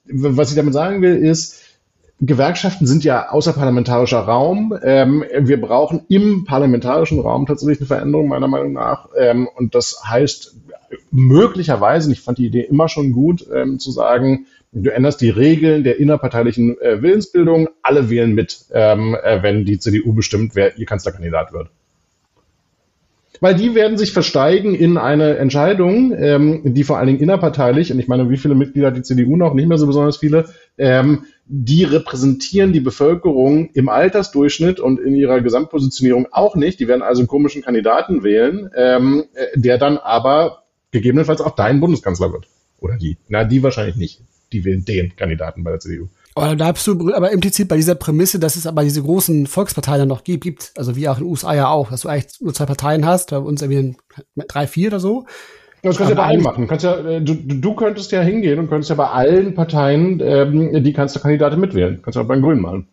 was ich damit sagen will, ist, Gewerkschaften sind ja außerparlamentarischer Raum. Ähm, wir brauchen im parlamentarischen Raum tatsächlich eine Veränderung, meiner Meinung nach. Ähm, und das heißt möglicherweise, und ich fand die Idee immer schon gut, ähm, zu sagen, du änderst die Regeln der innerparteilichen äh, Willensbildung, alle wählen mit, ähm, äh, wenn die CDU bestimmt, wer ihr Kanzlerkandidat wird weil die werden sich versteigen in eine Entscheidung, ähm, die vor allen Dingen innerparteilich, und ich meine, wie viele Mitglieder hat die CDU noch? Nicht mehr so besonders viele. Ähm, die repräsentieren die Bevölkerung im Altersdurchschnitt und in ihrer Gesamtpositionierung auch nicht. Die werden also einen komischen Kandidaten wählen, ähm, äh, der dann aber gegebenenfalls auch dein Bundeskanzler wird. Oder die. Na, die wahrscheinlich nicht. Die wählen den Kandidaten bei der CDU. Aber da bleibst du aber implizit bei dieser Prämisse, dass es aber diese großen Volksparteien dann noch gibt, also wie auch in den USA ja auch, dass du eigentlich nur zwei Parteien hast, bei uns irgendwie drei, vier oder so. Das kannst du ja bei allen machen. Du, kannst ja, äh, du, du könntest ja hingehen und könntest ja bei allen Parteien ähm, die Kanzlerkandidatin mitwählen. Kannst du auch bei den Grünen machen.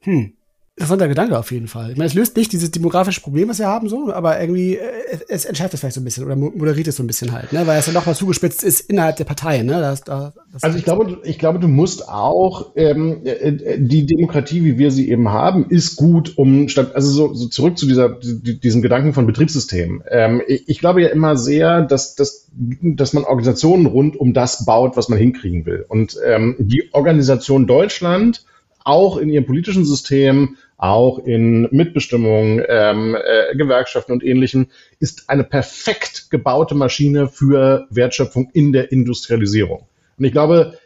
Hm interessanter Gedanke auf jeden Fall. Ich meine, es löst nicht dieses demografische Problem, was wir haben, so, aber irgendwie, äh, es entschärft es vielleicht so ein bisschen oder moderiert es so ein bisschen halt, ne? weil es ja noch mal zugespitzt ist innerhalb der Parteien. Ne? Das, das, das also ich glaube, ich glaube, du musst auch ähm, äh, die Demokratie, wie wir sie eben haben, ist gut, um also so, so zurück zu dieser diesem Gedanken von Betriebssystemen. Ähm, ich, ich glaube ja immer sehr, dass, dass, dass man Organisationen rund um das baut, was man hinkriegen will. Und ähm, die Organisation Deutschland auch in ihrem politischen System auch in Mitbestimmung, ähm, äh, Gewerkschaften und ähnlichem, ist eine perfekt gebaute Maschine für Wertschöpfung in der Industrialisierung. Und ich glaube,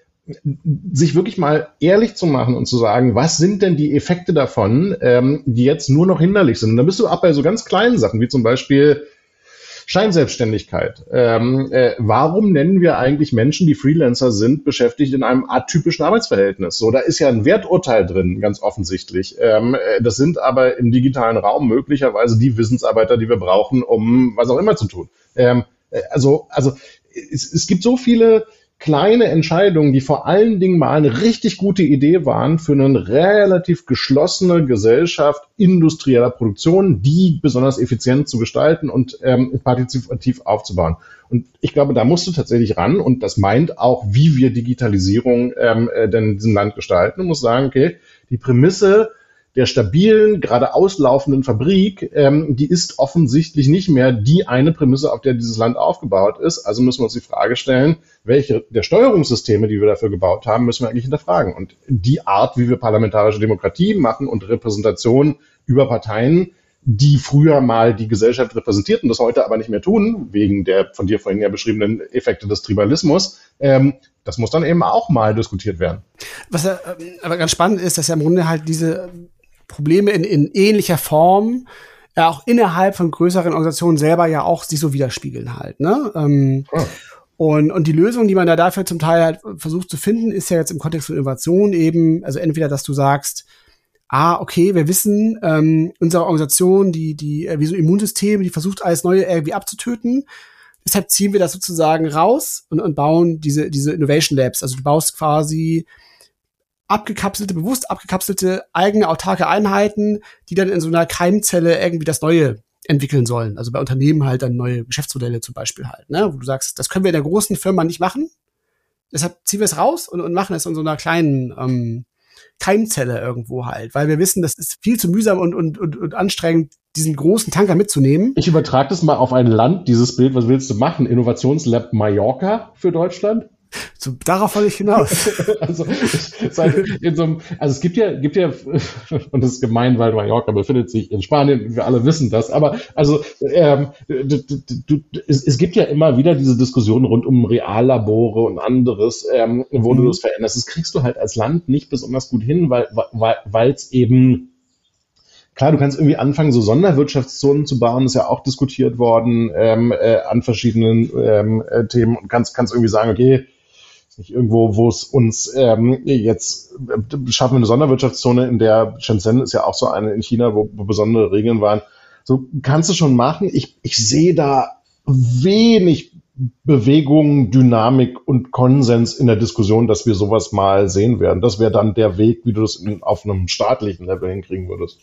sich wirklich mal ehrlich zu machen und zu sagen, was sind denn die Effekte davon, ähm, die jetzt nur noch hinderlich sind. Und dann bist du auch bei so ganz kleinen Sachen, wie zum Beispiel Scheinselbstständigkeit. Ähm, äh, warum nennen wir eigentlich Menschen, die Freelancer sind, beschäftigt in einem atypischen Arbeitsverhältnis? So, da ist ja ein Werturteil drin, ganz offensichtlich. Ähm, äh, das sind aber im digitalen Raum möglicherweise die Wissensarbeiter, die wir brauchen, um was auch immer zu tun. Ähm, äh, also, also es, es gibt so viele kleine Entscheidungen, die vor allen Dingen mal eine richtig gute Idee waren für eine relativ geschlossene Gesellschaft industrieller Produktion, die besonders effizient zu gestalten und ähm, partizipativ aufzubauen. Und ich glaube, da musst du tatsächlich ran und das meint auch, wie wir Digitalisierung ähm, äh, denn in diesem Land gestalten. Du musst sagen, okay, die Prämisse der stabilen, gerade auslaufenden Fabrik, ähm, die ist offensichtlich nicht mehr die eine Prämisse, auf der dieses Land aufgebaut ist. Also müssen wir uns die Frage stellen, welche der Steuerungssysteme, die wir dafür gebaut haben, müssen wir eigentlich hinterfragen. Und die Art, wie wir parlamentarische Demokratie machen und Repräsentation über Parteien, die früher mal die Gesellschaft repräsentierten, das heute aber nicht mehr tun, wegen der von dir vorhin ja beschriebenen Effekte des Tribalismus, ähm, das muss dann eben auch mal diskutiert werden. Was äh, aber ganz spannend ist, dass ja im Grunde halt diese Probleme in, in ähnlicher Form ja auch innerhalb von größeren Organisationen selber ja auch sich so widerspiegeln halt. Ne? Ähm, oh. Und, und die Lösung, die man da dafür zum Teil halt versucht zu finden, ist ja jetzt im Kontext von Innovation eben, also entweder, dass du sagst, ah, okay, wir wissen, ähm, unsere Organisation, die, die, äh, wie so Immunsysteme, die versucht alles Neue irgendwie abzutöten. Deshalb ziehen wir das sozusagen raus und, und bauen diese, diese Innovation Labs. Also du baust quasi abgekapselte, bewusst abgekapselte eigene autarke Einheiten, die dann in so einer Keimzelle irgendwie das Neue entwickeln sollen. Also bei Unternehmen halt dann neue Geschäftsmodelle zum Beispiel halt, ne? wo du sagst, das können wir in der großen Firma nicht machen. Deshalb ziehen wir es raus und, und machen es in so einer kleinen ähm, Keimzelle irgendwo halt, weil wir wissen, das ist viel zu mühsam und, und, und, und anstrengend, diesen großen Tanker mitzunehmen. Ich übertrage das mal auf ein Land, dieses Bild. Was willst du machen? Innovationslab Mallorca für Deutschland? So, darauf wollte ich hinaus. also, in so einem, also es gibt ja, gibt ja, und das ist gemein, weil Mallorca befindet sich in Spanien, wir alle wissen das, aber also ähm, du, du, es, es, gibt ja immer wieder diese Diskussionen rund um Reallabore und anderes, ähm, wo mhm. du das veränderst. Das kriegst du halt als Land nicht besonders gut hin, weil weil es eben Klar, du kannst irgendwie anfangen, so Sonderwirtschaftszonen zu bauen, ist ja auch diskutiert worden ähm, äh, an verschiedenen ähm, äh, Themen und kannst, kannst irgendwie sagen, okay, nicht irgendwo, wo es uns ähm, jetzt äh, schaffen wir eine Sonderwirtschaftszone, in der Shenzhen ist ja auch so eine in China, wo, wo besondere Regeln waren. So kannst du schon machen. Ich, ich sehe da wenig Bewegung, Dynamik und Konsens in der Diskussion, dass wir sowas mal sehen werden. Das wäre dann der Weg, wie du das in, auf einem staatlichen Level hinkriegen würdest.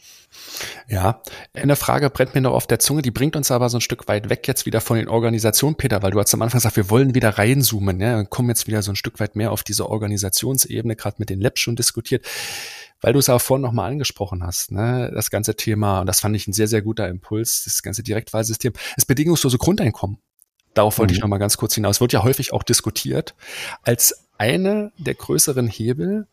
Ja, eine Frage brennt mir noch auf der Zunge, die bringt uns aber so ein Stück weit weg jetzt wieder von den Organisationen, Peter, weil du hast am Anfang gesagt, wir wollen wieder reinzoomen, und kommen jetzt wieder so ein Stück weit mehr auf diese Organisationsebene, gerade mit den Labs schon diskutiert weil du es auch vorhin nochmal angesprochen hast, ne, das ganze Thema, und das fand ich ein sehr, sehr guter Impuls, das ganze Direktwahlsystem, das bedingungslose Grundeinkommen. Darauf wollte mhm. ich noch mal ganz kurz hinaus. Es wird ja häufig auch diskutiert als eine der größeren Hebel.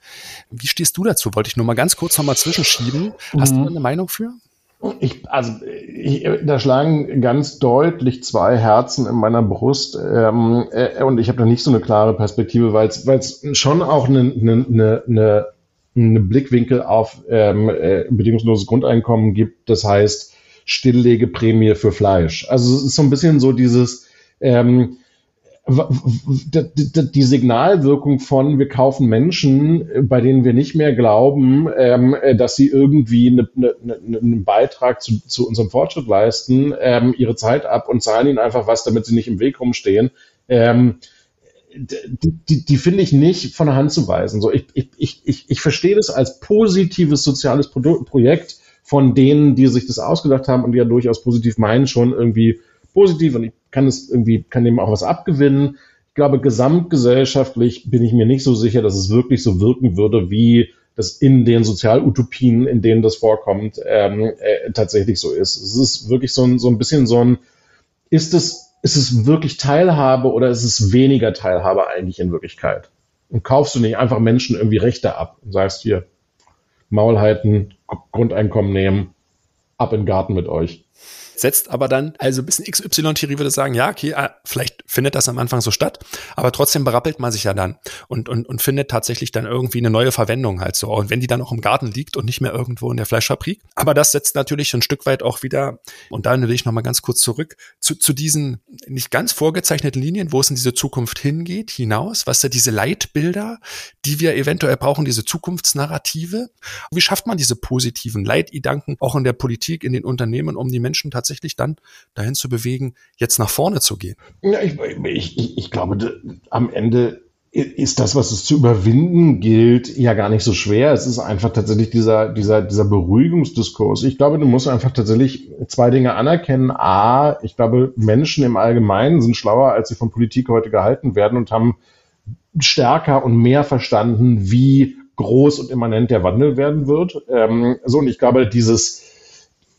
Wie stehst du dazu? Wollte ich nur mal ganz kurz noch mal zwischenschieben. Hast mhm. du eine Meinung für? Ich, also ich, da schlagen ganz deutlich zwei Herzen in meiner Brust ähm, äh, und ich habe da nicht so eine klare Perspektive, weil es schon auch eine, eine, eine eine Blickwinkel auf ähm, äh, bedingungsloses Grundeinkommen gibt. Das heißt Stilllegeprämie für Fleisch. Also es ist so ein bisschen so dieses ähm, die Signalwirkung von wir kaufen Menschen, bei denen wir nicht mehr glauben, ähm, dass sie irgendwie eine, eine, einen Beitrag zu, zu unserem Fortschritt leisten, ähm, ihre Zeit ab und zahlen ihnen einfach was, damit sie nicht im Weg rumstehen. Ähm, die, die, die finde ich nicht von der Hand zu weisen. So, ich, ich, ich, ich verstehe das als positives soziales Pro Projekt von denen, die sich das ausgedacht haben und die ja durchaus positiv meinen, schon irgendwie positiv und ich kann es irgendwie, kann dem auch was abgewinnen. Ich glaube, gesamtgesellschaftlich bin ich mir nicht so sicher, dass es wirklich so wirken würde, wie das in den Sozialutopien, in denen das vorkommt, ähm, äh, tatsächlich so ist. Es ist wirklich so ein, so ein bisschen so ein, ist es, ist es wirklich Teilhabe oder ist es weniger Teilhabe eigentlich in Wirklichkeit? Und kaufst du nicht einfach Menschen irgendwie Rechte ab und sagst hier, Maul halten, Grundeinkommen nehmen, ab in den Garten mit euch setzt aber dann, also ein XY-Theorie würde sagen, ja, okay, ah, vielleicht findet das am Anfang so statt, aber trotzdem berappelt man sich ja dann und, und, und findet tatsächlich dann irgendwie eine neue Verwendung halt so. Und wenn die dann auch im Garten liegt und nicht mehr irgendwo in der Fleischfabrik. Aber das setzt natürlich ein Stück weit auch wieder, und da will ich nochmal ganz kurz zurück, zu, zu diesen nicht ganz vorgezeichneten Linien, wo es in diese Zukunft hingeht, hinaus, was ja diese Leitbilder, die wir eventuell brauchen, diese Zukunftsnarrative. Wie schafft man diese positiven Leitgedanken auch in der Politik, in den Unternehmen, um die Menschen tatsächlich tatsächlich dann dahin zu bewegen, jetzt nach vorne zu gehen? Ja, ich, ich, ich glaube, am Ende ist das, was es zu überwinden gilt, ja gar nicht so schwer. Es ist einfach tatsächlich dieser, dieser, dieser Beruhigungsdiskurs. Ich glaube, du musst einfach tatsächlich zwei Dinge anerkennen. A, ich glaube, Menschen im Allgemeinen sind schlauer, als sie von Politik heute gehalten werden und haben stärker und mehr verstanden, wie groß und immanent der Wandel werden wird. Ähm, so, und ich glaube, dieses,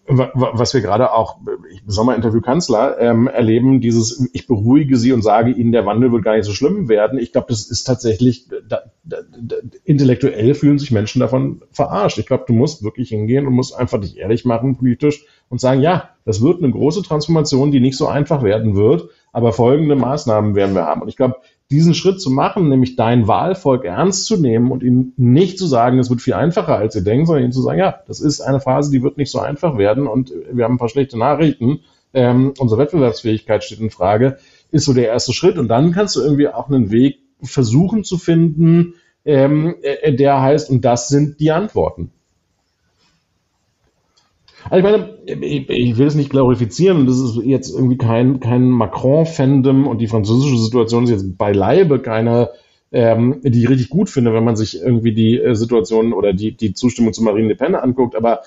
was wir gerade auch im Sommerinterview Kanzler ähm, erleben, dieses ich beruhige sie und sage ihnen, der Wandel wird gar nicht so schlimm werden. Ich glaube, das ist tatsächlich, da, da, da, intellektuell fühlen sich Menschen davon verarscht. Ich glaube, du musst wirklich hingehen und musst einfach dich ehrlich machen politisch und sagen, ja, das wird eine große Transformation, die nicht so einfach werden wird, aber folgende Maßnahmen werden wir haben. Und ich glaube, diesen Schritt zu machen, nämlich dein Wahlvolk ernst zu nehmen und ihnen nicht zu sagen, es wird viel einfacher, als ihr denkt, sondern ihnen zu sagen, ja, das ist eine Phase, die wird nicht so einfach werden und wir haben ein paar schlechte Nachrichten. Ähm, unsere Wettbewerbsfähigkeit steht in Frage, ist so der erste Schritt. Und dann kannst du irgendwie auch einen Weg versuchen zu finden, ähm, äh, der heißt, und das sind die Antworten. Also ich meine, ich, ich, will es nicht glorifizieren, das ist jetzt irgendwie kein, kein Macron-Fandom und die französische Situation ist jetzt beileibe keine, ähm, die ich richtig gut finde, wenn man sich irgendwie die äh, Situation oder die, die Zustimmung zu Marine Le Pen anguckt, aber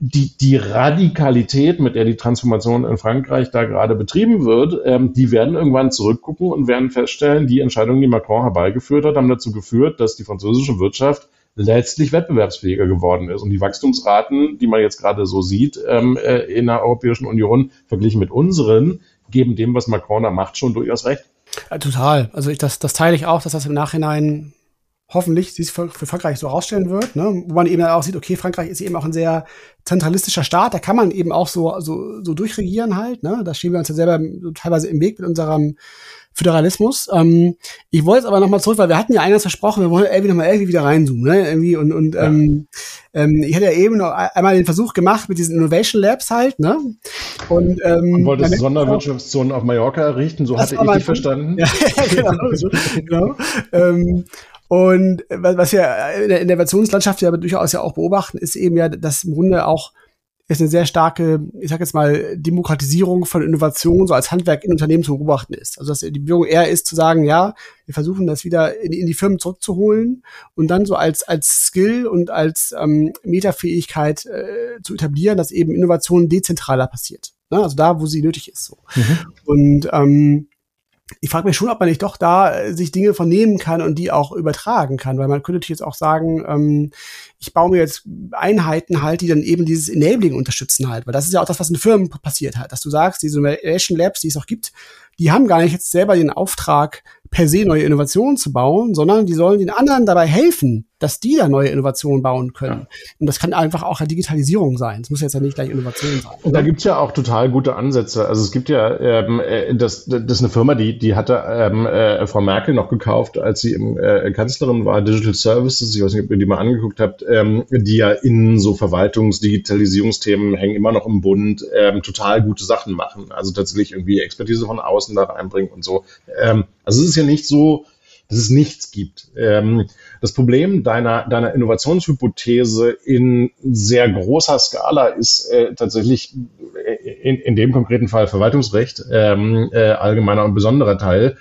die, die Radikalität, mit der die Transformation in Frankreich da gerade betrieben wird, ähm, die werden irgendwann zurückgucken und werden feststellen, die Entscheidungen, die Macron herbeigeführt hat, haben dazu geführt, dass die französische Wirtschaft letztlich wettbewerbsfähiger geworden ist. Und die Wachstumsraten, die man jetzt gerade so sieht ähm, äh, in der Europäischen Union, verglichen mit unseren, geben dem, was Macron da macht, schon durchaus recht. Ja, total. Also ich, das, das teile ich auch, dass das im Nachhinein hoffentlich sich für, für Frankreich so rausstellen wird, ne? wo man eben auch sieht, okay, Frankreich ist eben auch ein sehr zentralistischer Staat, da kann man eben auch so, so, so durchregieren halt, ne? da stehen wir uns ja selber teilweise im Weg mit unserem Föderalismus. Ähm, ich wollte jetzt aber nochmal zurück, weil wir hatten ja eingangs versprochen, wir wollen irgendwie nochmal irgendwie wieder reinzoomen. Ne? Irgendwie und und ja. ähm, ähm, ich hatte ja eben noch einmal den Versuch gemacht mit diesen Innovation Labs halt. Ne? Und, ähm, und wolltest Sonderwirtschaftszonen auf Mallorca errichten, so hatte ich dich verstanden. ja, genau. so, genau. ähm, und was wir in der Innovationslandschaft ja durchaus ja auch beobachten, ist eben ja, dass im Grunde auch ist eine sehr starke, ich sag jetzt mal, Demokratisierung von Innovation so als Handwerk in Unternehmen zu beobachten ist. Also dass die Bewegung eher ist zu sagen, ja, wir versuchen das wieder in, in die Firmen zurückzuholen und dann so als als Skill und als ähm, Metafähigkeit äh, zu etablieren, dass eben Innovation dezentraler passiert. Ne? Also da, wo sie nötig ist. So. Mhm. Und ähm, ich frage mich schon, ob man nicht doch da äh, sich Dinge vernehmen kann und die auch übertragen kann, weil man könnte jetzt auch sagen, ähm, ich baue mir jetzt Einheiten halt, die dann eben dieses Enabling unterstützen halt, weil das ist ja auch das, was in Firmen passiert hat, dass du sagst, diese Innovation Labs, die es auch gibt, die haben gar nicht jetzt selber den Auftrag, per se neue Innovationen zu bauen, sondern die sollen den anderen dabei helfen, dass die da neue Innovationen bauen können. Ja. Und das kann einfach auch eine Digitalisierung sein. Es muss jetzt ja nicht gleich Innovation sein. Und da gibt's ja auch total gute Ansätze. Also es gibt ja, ähm, äh, das, das ist eine Firma, die, die hatte ähm, äh, Frau Merkel noch gekauft, als sie im, äh, Kanzlerin war, Digital Services, ich weiß nicht, ob ihr die mal angeguckt habt, ähm, die ja in so Verwaltungs-, Digitalisierungsthemen hängen immer noch im Bund, ähm, total gute Sachen machen. Also tatsächlich irgendwie Expertise von außen da reinbringen und so. Ähm, also es ist ja nicht so, dass es nichts gibt. Ähm, das Problem deiner, deiner Innovationshypothese in sehr großer Skala ist äh, tatsächlich in, in dem konkreten Fall Verwaltungsrecht, ähm, äh, allgemeiner und besonderer Teil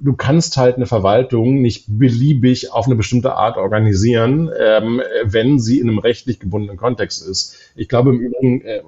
du kannst halt eine Verwaltung nicht beliebig auf eine bestimmte Art organisieren, ähm, wenn sie in einem rechtlich gebundenen Kontext ist. Ich glaube im Übrigen, äh,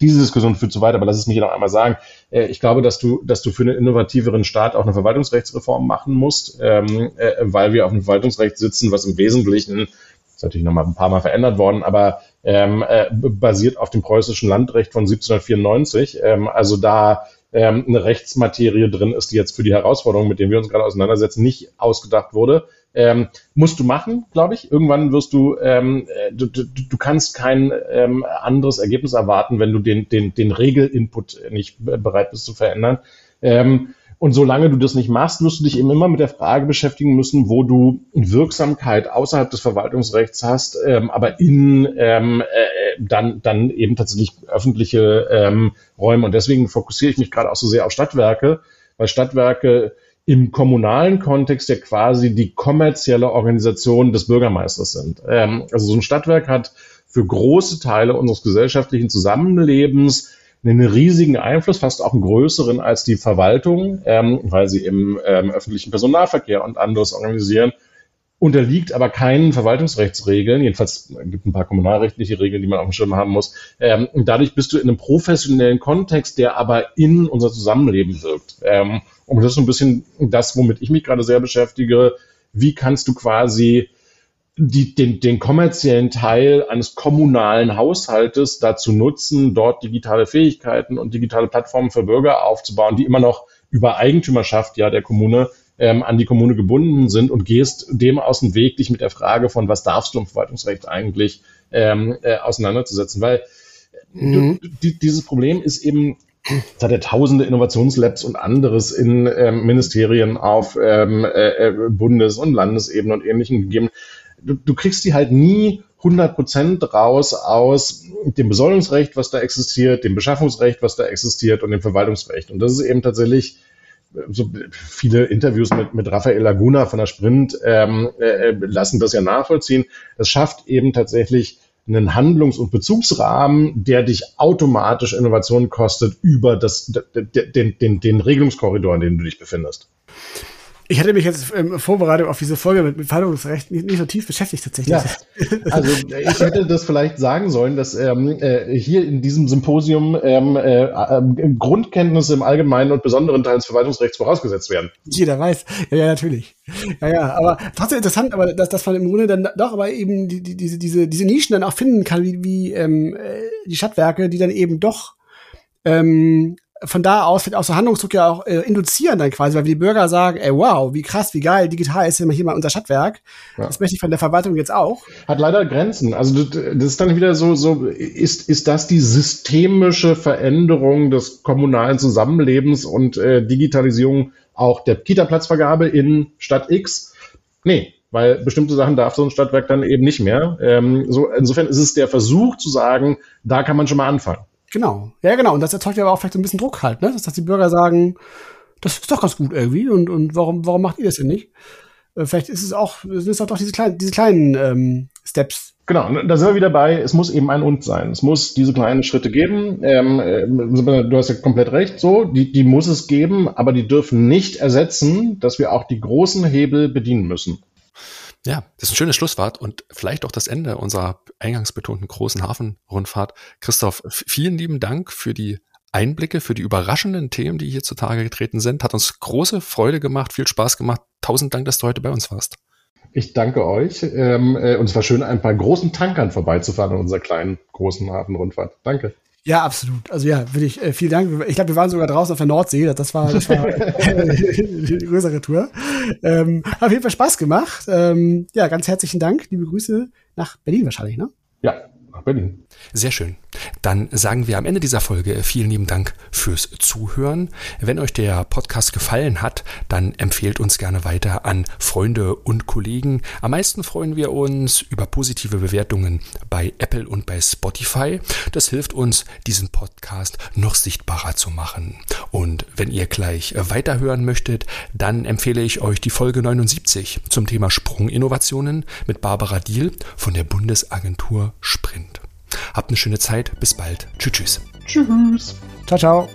diese Diskussion führt zu weit, aber lass es mich noch einmal sagen. Äh, ich glaube, dass du, dass du für einen innovativeren Staat auch eine Verwaltungsrechtsreform machen musst, ähm, äh, weil wir auf einem Verwaltungsrecht sitzen, was im Wesentlichen ist natürlich noch mal ein paar Mal verändert worden, aber ähm, äh, basiert auf dem preußischen Landrecht von 1794. Ähm, also da ähm, eine Rechtsmaterie drin ist, die jetzt für die Herausforderungen, mit denen wir uns gerade auseinandersetzen, nicht ausgedacht wurde. Ähm, musst du machen, glaube ich. Irgendwann wirst du, ähm, äh, du, du, du kannst kein ähm, anderes Ergebnis erwarten, wenn du den, den, den Regelinput nicht bereit bist zu verändern. Ähm, und solange du das nicht machst, wirst du dich eben immer mit der Frage beschäftigen müssen, wo du Wirksamkeit außerhalb des Verwaltungsrechts hast, ähm, aber in ähm, äh, dann, dann eben tatsächlich öffentliche ähm, Räume. Und deswegen fokussiere ich mich gerade auch so sehr auf Stadtwerke, weil Stadtwerke im kommunalen Kontext ja quasi die kommerzielle Organisation des Bürgermeisters sind. Ähm, also so ein Stadtwerk hat für große Teile unseres gesellschaftlichen Zusammenlebens einen riesigen Einfluss, fast auch einen größeren als die Verwaltung, ähm, weil sie im ähm, öffentlichen Personennahverkehr und anderes organisieren, unterliegt aber keinen Verwaltungsrechtsregeln. Jedenfalls gibt ein paar kommunalrechtliche Regeln, die man auf dem Schirm haben muss. Ähm, und dadurch bist du in einem professionellen Kontext, der aber in unser Zusammenleben wirkt. Ähm, und das ist so ein bisschen das, womit ich mich gerade sehr beschäftige. Wie kannst du quasi die, den, den kommerziellen Teil eines kommunalen Haushaltes dazu nutzen, dort digitale Fähigkeiten und digitale Plattformen für Bürger aufzubauen, die immer noch über Eigentümerschaft ja der Kommune ähm, an die Kommune gebunden sind und gehst dem aus dem Weg, dich mit der Frage von was darfst du im Verwaltungsrecht eigentlich ähm, äh, auseinanderzusetzen, weil mhm. du, die, dieses Problem ist eben es hat ja tausende Innovationslabs und anderes in ähm, Ministerien auf ähm, äh, äh Bundes- und Landesebene und Ähnlichem gegeben du, du kriegst die halt nie 100% raus aus dem Besoldungsrecht, was da existiert, dem Beschaffungsrecht, was da existiert und dem Verwaltungsrecht. Und das ist eben tatsächlich so viele Interviews mit, mit Raphael Laguna von der Sprint ähm, äh, lassen das ja nachvollziehen. Es schafft eben tatsächlich einen Handlungs- und Bezugsrahmen, der dich automatisch Innovation kostet über das, den, den, den Regelungskorridor, in dem du dich befindest. Ich hatte mich jetzt ähm, vorbereitet auf diese Folge mit, mit Verhandlungsrecht nicht, nicht so tief beschäftigt tatsächlich. Ja, also ich hätte das vielleicht sagen sollen, dass ähm, äh, hier in diesem Symposium ähm, äh, äh, Grundkenntnisse im Allgemeinen und besonderen Teil des Verwaltungsrechts vorausgesetzt werden. Jeder weiß. Ja, ja, natürlich. Ja, ja, aber trotzdem interessant, aber dass, dass man im Grunde dann doch aber eben die, die, diese, diese, diese Nischen dann auch finden kann, wie, wie ähm, äh, die Stadtwerke, die dann eben doch ähm, von da aus wird auch so Handlungsdruck ja auch äh, induzieren dann quasi, weil die Bürger sagen, ey, wow, wie krass, wie geil, digital ist immer hier mal unser Stadtwerk. Ja. Das möchte ich von der Verwaltung jetzt auch. Hat leider Grenzen. Also das ist dann wieder so, so ist, ist das die systemische Veränderung des kommunalen Zusammenlebens und äh, Digitalisierung auch der Kita-Platzvergabe in Stadt X? Nee, weil bestimmte Sachen darf so ein Stadtwerk dann eben nicht mehr. Ähm, so, insofern ist es der Versuch zu sagen, da kann man schon mal anfangen. Genau. Ja, genau. Und das erzeugt ja aber auch vielleicht so ein bisschen Druck halt, ne? Dass, dass die Bürger sagen, das ist doch ganz gut irgendwie und, und warum, warum macht ihr das denn nicht? Äh, vielleicht ist es auch, sind es auch doch diese kleinen, diese kleinen ähm, Steps. Genau, da sind wir wieder bei, es muss eben ein Und sein. Es muss diese kleinen Schritte geben. Ähm, äh, du hast ja komplett recht, so, die, die muss es geben, aber die dürfen nicht ersetzen, dass wir auch die großen Hebel bedienen müssen. Ja, das ist ein schönes Schlusswort und vielleicht auch das Ende unserer eingangs betonten großen Hafenrundfahrt. Christoph, vielen lieben Dank für die Einblicke, für die überraschenden Themen, die hier zutage getreten sind. Hat uns große Freude gemacht, viel Spaß gemacht. Tausend Dank, dass du heute bei uns warst. Ich danke euch. Ähm, äh, und es war schön, ein paar großen Tankern vorbeizufahren in unserer kleinen, großen Hafenrundfahrt. Danke. Ja, absolut. Also ja, würde ich, äh, vielen Dank. Ich glaube, wir waren sogar draußen auf der Nordsee. Das war, das war die größere Tour. Ähm, hat auf jeden Fall Spaß gemacht. Ähm, ja, ganz herzlichen Dank. Liebe Grüße nach Berlin wahrscheinlich, ne? Ja, nach Berlin. Sehr schön. Dann sagen wir am Ende dieser Folge vielen lieben Dank fürs Zuhören. Wenn euch der Podcast gefallen hat, dann empfehlt uns gerne weiter an Freunde und Kollegen. Am meisten freuen wir uns über positive Bewertungen bei Apple und bei Spotify. Das hilft uns, diesen Podcast noch sichtbarer zu machen. Und wenn ihr gleich weiterhören möchtet, dann empfehle ich euch die Folge 79 zum Thema Sprunginnovationen mit Barbara Diel von der Bundesagentur Sprint. Habt eine schöne Zeit. Bis bald. Tschüss, tschüss. Tschüss. Ciao, ciao.